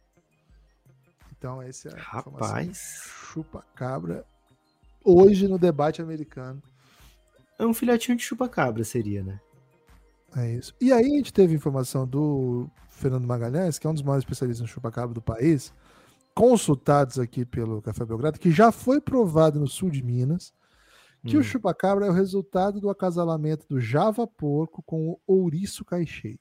Então, esse é a rapaz, Chupacabra. Hoje no debate americano. é um filhotinho de chupa-cabra, seria, né? É isso. E aí a gente teve informação do Fernando Magalhães, que é um dos maiores especialistas no chupacabra do país, consultados aqui pelo Café Belgrado, que já foi provado no sul de Minas, que Hum. o chupacabra é o resultado do acasalamento do Java Porco com o ouriço caixeiro.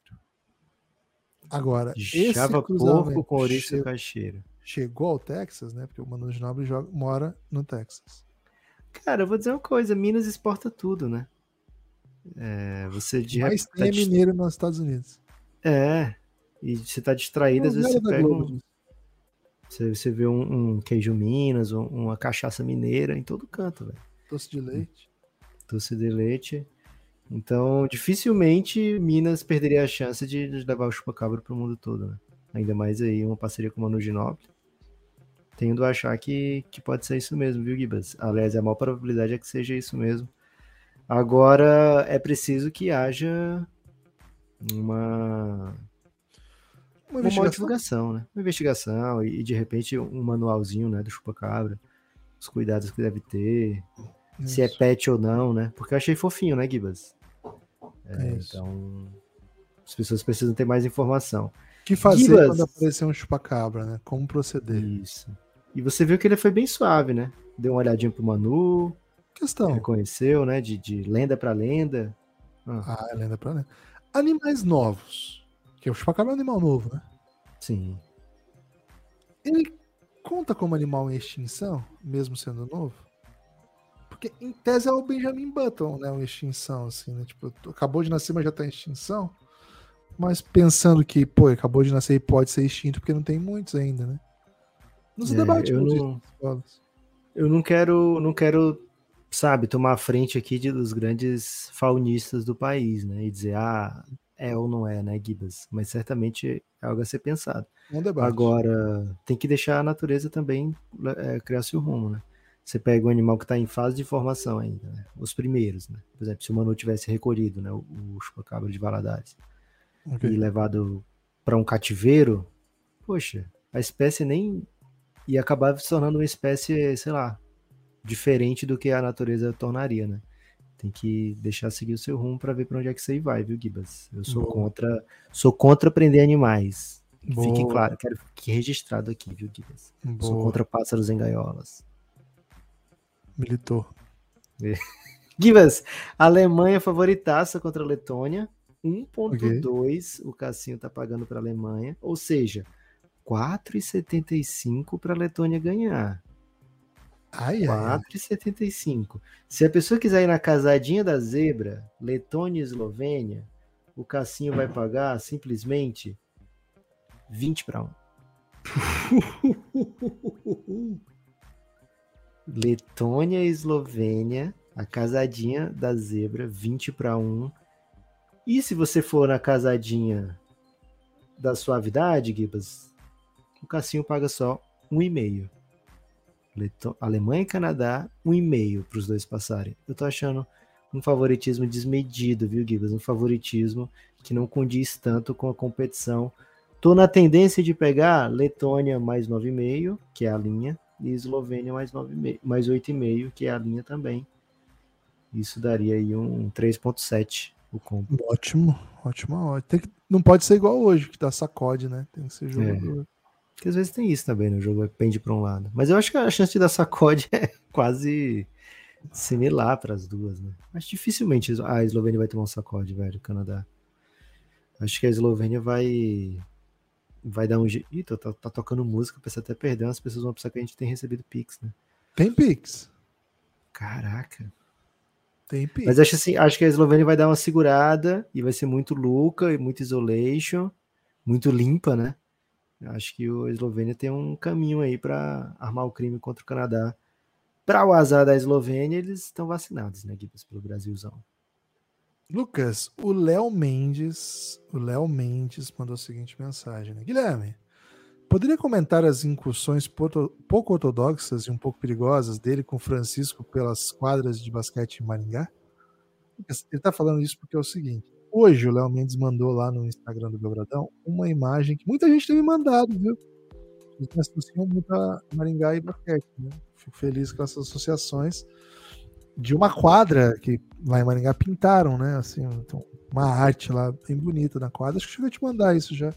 Agora, cruzamento porco com ouriço che- caixeiro. chegou ao Texas, né? Porque o Manu Ginóbili joga, mora no Texas. Cara, eu vou dizer uma coisa, Minas exporta tudo, né? É, você de Mas tá tem dis- mineiro nos Estados Unidos. É, e você tá distraído, às vezes você pega um, você, você vê um, um queijo Minas, um- uma cachaça mineira em todo canto, velho. Doce de leite. Doce de leite. Então, dificilmente Minas perderia a chance de, de levar o chupacabra para o mundo todo, né? Ainda mais aí uma parceria com o Manu Ginóbili. Tendo a achar que, que pode ser isso mesmo, viu, Gibas? Aliás, a maior probabilidade é que seja isso mesmo. Agora, é preciso que haja uma uma, uma divulgação, né? Uma investigação e, de repente um manualzinho, né, do chupacabra, os cuidados que deve ter, Isso. se é pet ou não, né? Porque eu achei fofinho, né, Gibas? É, então as pessoas precisam ter mais informação. O que fazer Gibas... quando aparecer um chupacabra, né? Como proceder? Isso. E você viu que ele foi bem suave, né? Deu uma olhadinha pro Manu. Questão. Reconheceu, né? De, de lenda para lenda. Ah. ah, é lenda para lenda. Animais novos que o chupacabra é um animal novo, né? Sim. Ele conta como animal em extinção, mesmo sendo novo? Porque em tese é o Benjamin Button, né? Uma extinção, assim, né? Tipo, acabou de nascer, mas já tá em extinção. Mas pensando que, pô, acabou de nascer e pode ser extinto, porque não tem muitos ainda, né? Não se é, eu não, eu não quero, não quero, sabe, tomar a frente aqui de, dos grandes faunistas do país, né? E dizer, ah, é ou não é, né, Gibas? Mas certamente é algo a ser pensado. Um debate. Agora, tem que deixar a natureza também é, criar seu rumo, né? Você pega um animal que está em fase de formação ainda, né? os primeiros, né? Por exemplo, se o Manu tivesse recolhido, né, o, o chupacabra de Valadares okay. e levado para um cativeiro, poxa, a espécie nem ia acabar se tornando uma espécie, sei lá, diferente do que a natureza tornaria, né? Tem que deixar seguir o seu rumo para ver para onde é que você vai, viu, Gibas? Eu sou Boa. contra, sou contra prender animais. Boa. Fique claro, quero que registrado aqui, viu, Gibas? Boa. Sou contra pássaros em gaiolas. Militou. Gibas, Alemanha favoritaça contra a Letônia. 1.2 okay. o Cassinho tá pagando para a Alemanha, ou seja, 4,75 para a Letônia ganhar. Ai, 4,75. Se a pessoa quiser ir na casadinha da zebra, Letônia e Eslovênia, o Cassinho vai pagar simplesmente 20 para 1. Letônia e Eslovênia, a casadinha da zebra, 20 para 1. E se você for na casadinha da suavidade, Gibas, o Cassinho paga só 1,5. Alemanha e Canadá, um e meio para os dois passarem. Eu tô achando um favoritismo desmedido, viu, Gibas? Um favoritismo que não condiz tanto com a competição. Tô na tendência de pegar Letônia mais 9,5, que é a linha, e Eslovênia mais 9,5, mais 8,5, que é a linha também. Isso daria aí um 3.7 o combo. Ótimo, ótimo, ótimo. Que, não pode ser igual hoje, que dá sacode, né? Tem que ser jogo. É. Porque às vezes tem isso também, né? jogo pende para um lado. Mas eu acho que a chance de dar sacode é quase similar para as duas, né? Mas dificilmente a Eslovênia vai tomar um sacode, velho, o Canadá. Acho que a Eslovênia vai vai dar um jeito. Ih, tá, tá, tá, tocando música, pensa até perder, as pessoas vão pensar que a gente tem recebido Pix, né? Tem Pix. Caraca. Tem Pix. Mas acho assim, acho que a Eslovênia vai dar uma segurada e vai ser muito louca e muito isolation, muito limpa, né? Acho que o Eslovênia tem um caminho aí para armar o crime contra o Canadá. Para o azar da Eslovênia, eles estão vacinados, né, Gibbs, pelo Brasilzão. Lucas, o Léo Mendes, o Léo Mendes mandou a seguinte mensagem, né? Guilherme, poderia comentar as incursões pouco ortodoxas e um pouco perigosas dele com Francisco pelas quadras de basquete em Maringá? Ele está falando isso porque é o seguinte: Hoje o Léo Mendes mandou lá no Instagram do Belgradão uma imagem que muita gente tem me mandado, viu? Eles me associam muito a Maringá e basquete, né? Fico feliz com essas associações de uma quadra que lá em Maringá pintaram, né? Assim, então, uma arte lá bem bonita na quadra. Acho que cheguei a te mandar isso já.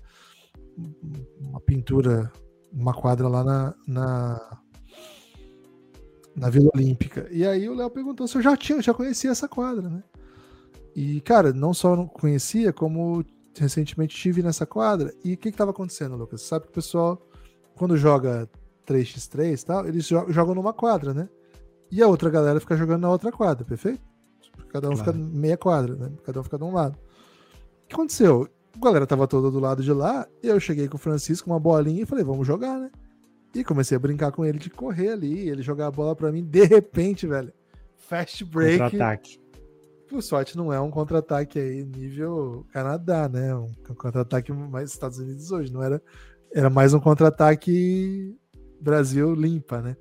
Uma pintura, uma quadra lá na, na, na Vila Olímpica. E aí o Léo perguntou se eu já tinha, já conhecia essa quadra, né? E, cara, não só não conhecia, como recentemente estive nessa quadra. E o que estava acontecendo, Lucas? Você sabe que o pessoal, quando joga 3x3 e tal, eles jogam numa quadra, né? E a outra galera fica jogando na outra quadra, perfeito? Cada um claro. fica meia quadra, né? Cada um fica de um lado. O que aconteceu? A galera tava toda do lado de lá, eu cheguei com o Francisco, uma bolinha, e falei, vamos jogar, né? E comecei a brincar com ele de correr ali, ele jogar a bola para mim, de repente, velho. Fast break. Contra-ataque por sorte, não é um contra-ataque aí nível Canadá, né? Um contra-ataque mais Estados Unidos hoje. Não era, era mais um contra-ataque Brasil limpa, né?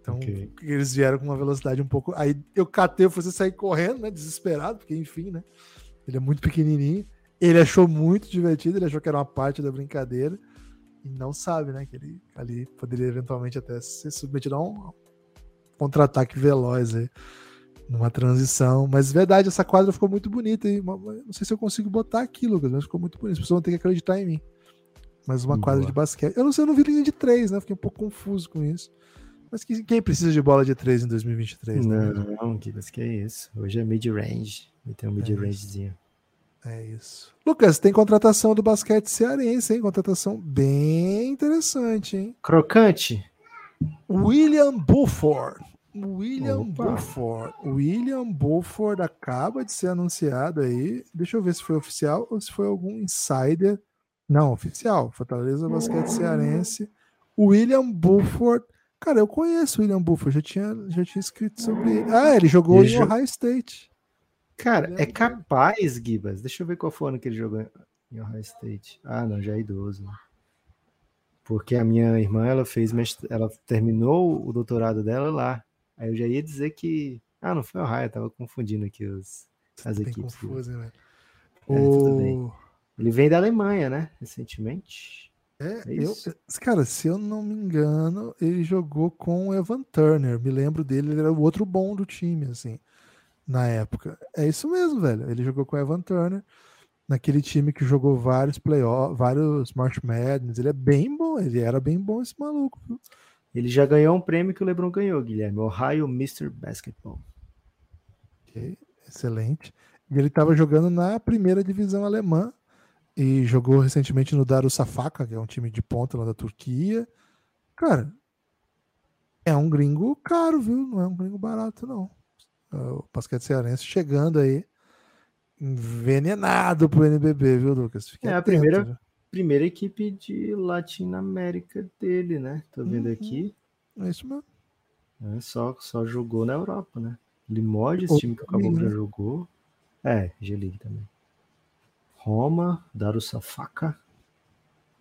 Então, okay. eles vieram com uma velocidade um pouco. Aí eu catei, eu fui sair correndo, né? Desesperado, porque enfim, né? Ele é muito pequenininho. Ele achou muito divertido, ele achou que era uma parte da brincadeira. E não sabe, né? Que ele ali poderia eventualmente até ser submetido a um contra-ataque veloz aí, numa transição. Mas verdade, essa quadra ficou muito bonita. E não sei se eu consigo botar aqui, Lucas, mas ficou muito bonito. As pessoas vão ter que acreditar em mim. Mas uma quadra de basquete. Eu não sei, eu não vi linha de três, né? Fiquei um pouco confuso com isso. Mas que, quem precisa de bola de três em 2023? Né? Não, né? que, que é isso. Hoje é mid-range. E tem um é mid-rangezinho. É isso. Lucas, tem contratação do basquete cearense, hein? Contratação bem interessante, hein? Crocante. William Buford. William Opa. Buford. William Buford acaba de ser anunciado aí. Deixa eu ver se foi oficial ou se foi algum insider. Não, oficial. Fortaleza Basquete Cearense. William Buford. Cara, eu conheço o William Buford. Já tinha, já tinha escrito sobre ele. Ah, ele jogou ele em Ohio State. Cara, é capaz, Gibas. Deixa eu ver qual foi o ano que ele jogou em Ohio State. Ah, não, já é idoso. Porque a minha irmã, ela fez, ela terminou o doutorado dela lá. Aí eu já ia dizer que. Ah, não foi Ohio, eu tava confundindo aqui os, as equipes. Confuso, né? É, o... Ele vem da Alemanha, né? Recentemente. É, é eu, cara, se eu não me engano, ele jogou com o Evan Turner. Me lembro dele, ele era o outro bom do time, assim na época. É isso mesmo, velho. Ele jogou com o Evan Turner, naquele time que jogou vários playoffs, vários March Madness. Ele é bem bom, ele era bem bom esse maluco. Viu? Ele já ganhou um prêmio que o LeBron ganhou, Guilherme. Ohio Mr. Basketball. Ok, excelente. E ele estava jogando na primeira divisão alemã e jogou recentemente no Darüşşafaka, que é um time de ponta lá da Turquia. Cara, é um gringo caro, viu? Não é um gringo barato, não o basquete cearense chegando aí envenenado pro NBB, viu, Lucas? Fique é atento, a primeira, primeira equipe de Latinoamérica dele, né? Tô vendo uhum. aqui. É isso mesmo. É, só, só jogou na Europa, né? Limoges, o time que acabou já jogou. É, G-League também. Roma, Darussafaca.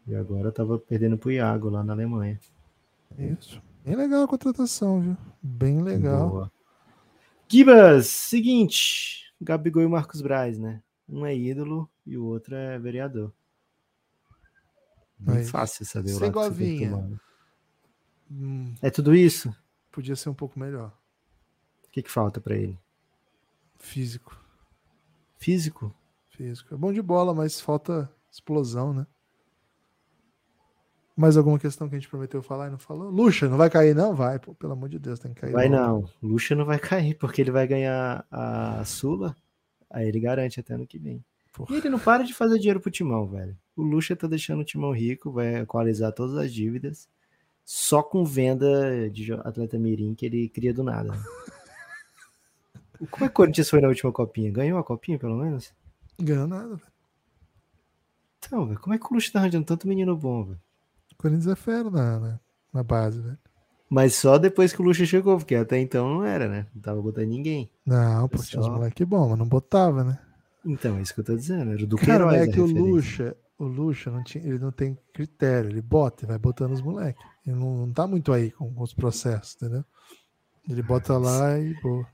E agora tava perdendo pro Iago lá na Alemanha. Isso. Bem legal a contratação, viu? Bem legal. Boa. Gibas, seguinte, Gabigol e Marcos Braz, né? Um é ídolo e o outro é vereador. Bem fácil saber o que hum, É tudo isso? Podia ser um pouco melhor. O que, que falta para ele? Físico. Físico? Físico. É bom de bola, mas falta explosão, né? Mais alguma questão que a gente prometeu falar e não falou? Luxa, não vai cair, não? Vai, pô, pelo amor de Deus, tem que cair. Vai não. Luxa não vai cair, porque ele vai ganhar a Sula. Aí ele garante até ano que vem. Porra. E ele não para de fazer dinheiro pro Timão, velho. O Luxa tá deixando o Timão rico, vai equalizar todas as dívidas. Só com venda de atleta Mirim que ele cria do nada. Como é que o Corinthians foi na última copinha? Ganhou a copinha, pelo menos? Ganhou nada, velho. Então, velho, como é que o Luxa tá arranjando tanto menino bom, velho? O Corinthians é fera na, na, na base, né? Mas só depois que o Lucha chegou, porque até então não era, né? Não tava botando ninguém. Não, pô, tinha uns moleque bom, mas não botava, né? Então, é isso que eu tô dizendo. Era do Cara, Queiroz, é que o Lucha, o Lucha não tinha, ele não tem critério, ele bota e vai botando os moleques. Ele não, não tá muito aí com, com os processos, entendeu? Ele bota lá e boa.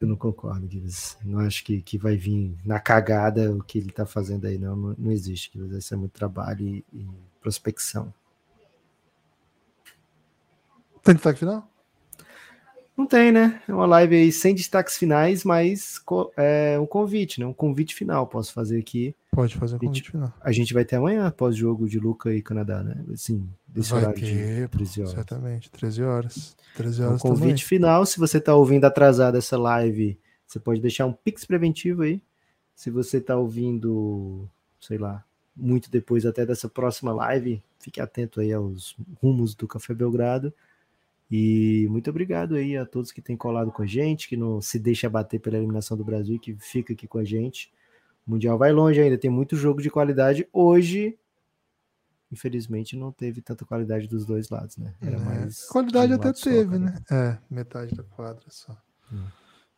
Eu não concordo, Guilherme. Não acho que, que vai vir na cagada o que ele tá fazendo aí, não. Não, não existe, Guilherme. Isso é muito trabalho e, e prospecção. Tem destaque final? Não tem, né? É uma live aí sem destaques finais, mas é um convite, né? Um convite final. Posso fazer aqui. Pode fazer um convite final. A gente vai ter amanhã pós-jogo de Luca e Canadá, né? Sim, desse vai horário ter, de 13 horas. Exatamente, 13 horas. 13 horas um convite também. final. Se você está ouvindo atrasado essa live, você pode deixar um pix preventivo aí. Se você está ouvindo, sei lá, muito depois até dessa próxima live. Fique atento aí aos rumos do Café Belgrado. E muito obrigado aí a todos que têm colado com a gente, que não se deixa bater pela eliminação do Brasil, que fica aqui com a gente. O Mundial vai longe ainda, tem muito jogo de qualidade. Hoje, infelizmente, não teve tanta qualidade dos dois lados, né? Era é, mais qualidade até teve, só, né? É, metade da quadra só. Hum.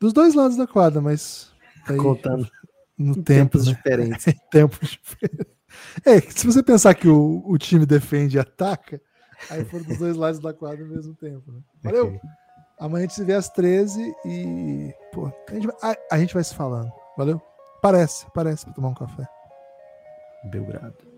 Dos dois lados da quadra, mas. Aí, Contando. No tempo, tempos né? diferentes. em tempos diferentes. É, se você pensar que o, o time defende e ataca, aí foram dos dois lados da quadra ao mesmo tempo. Né? Valeu! Okay. Amanhã a gente se vê às 13 e. Pô, a gente, vai, a, a gente vai se falando. Valeu? Parece, parece pra tomar um café. Belgrado.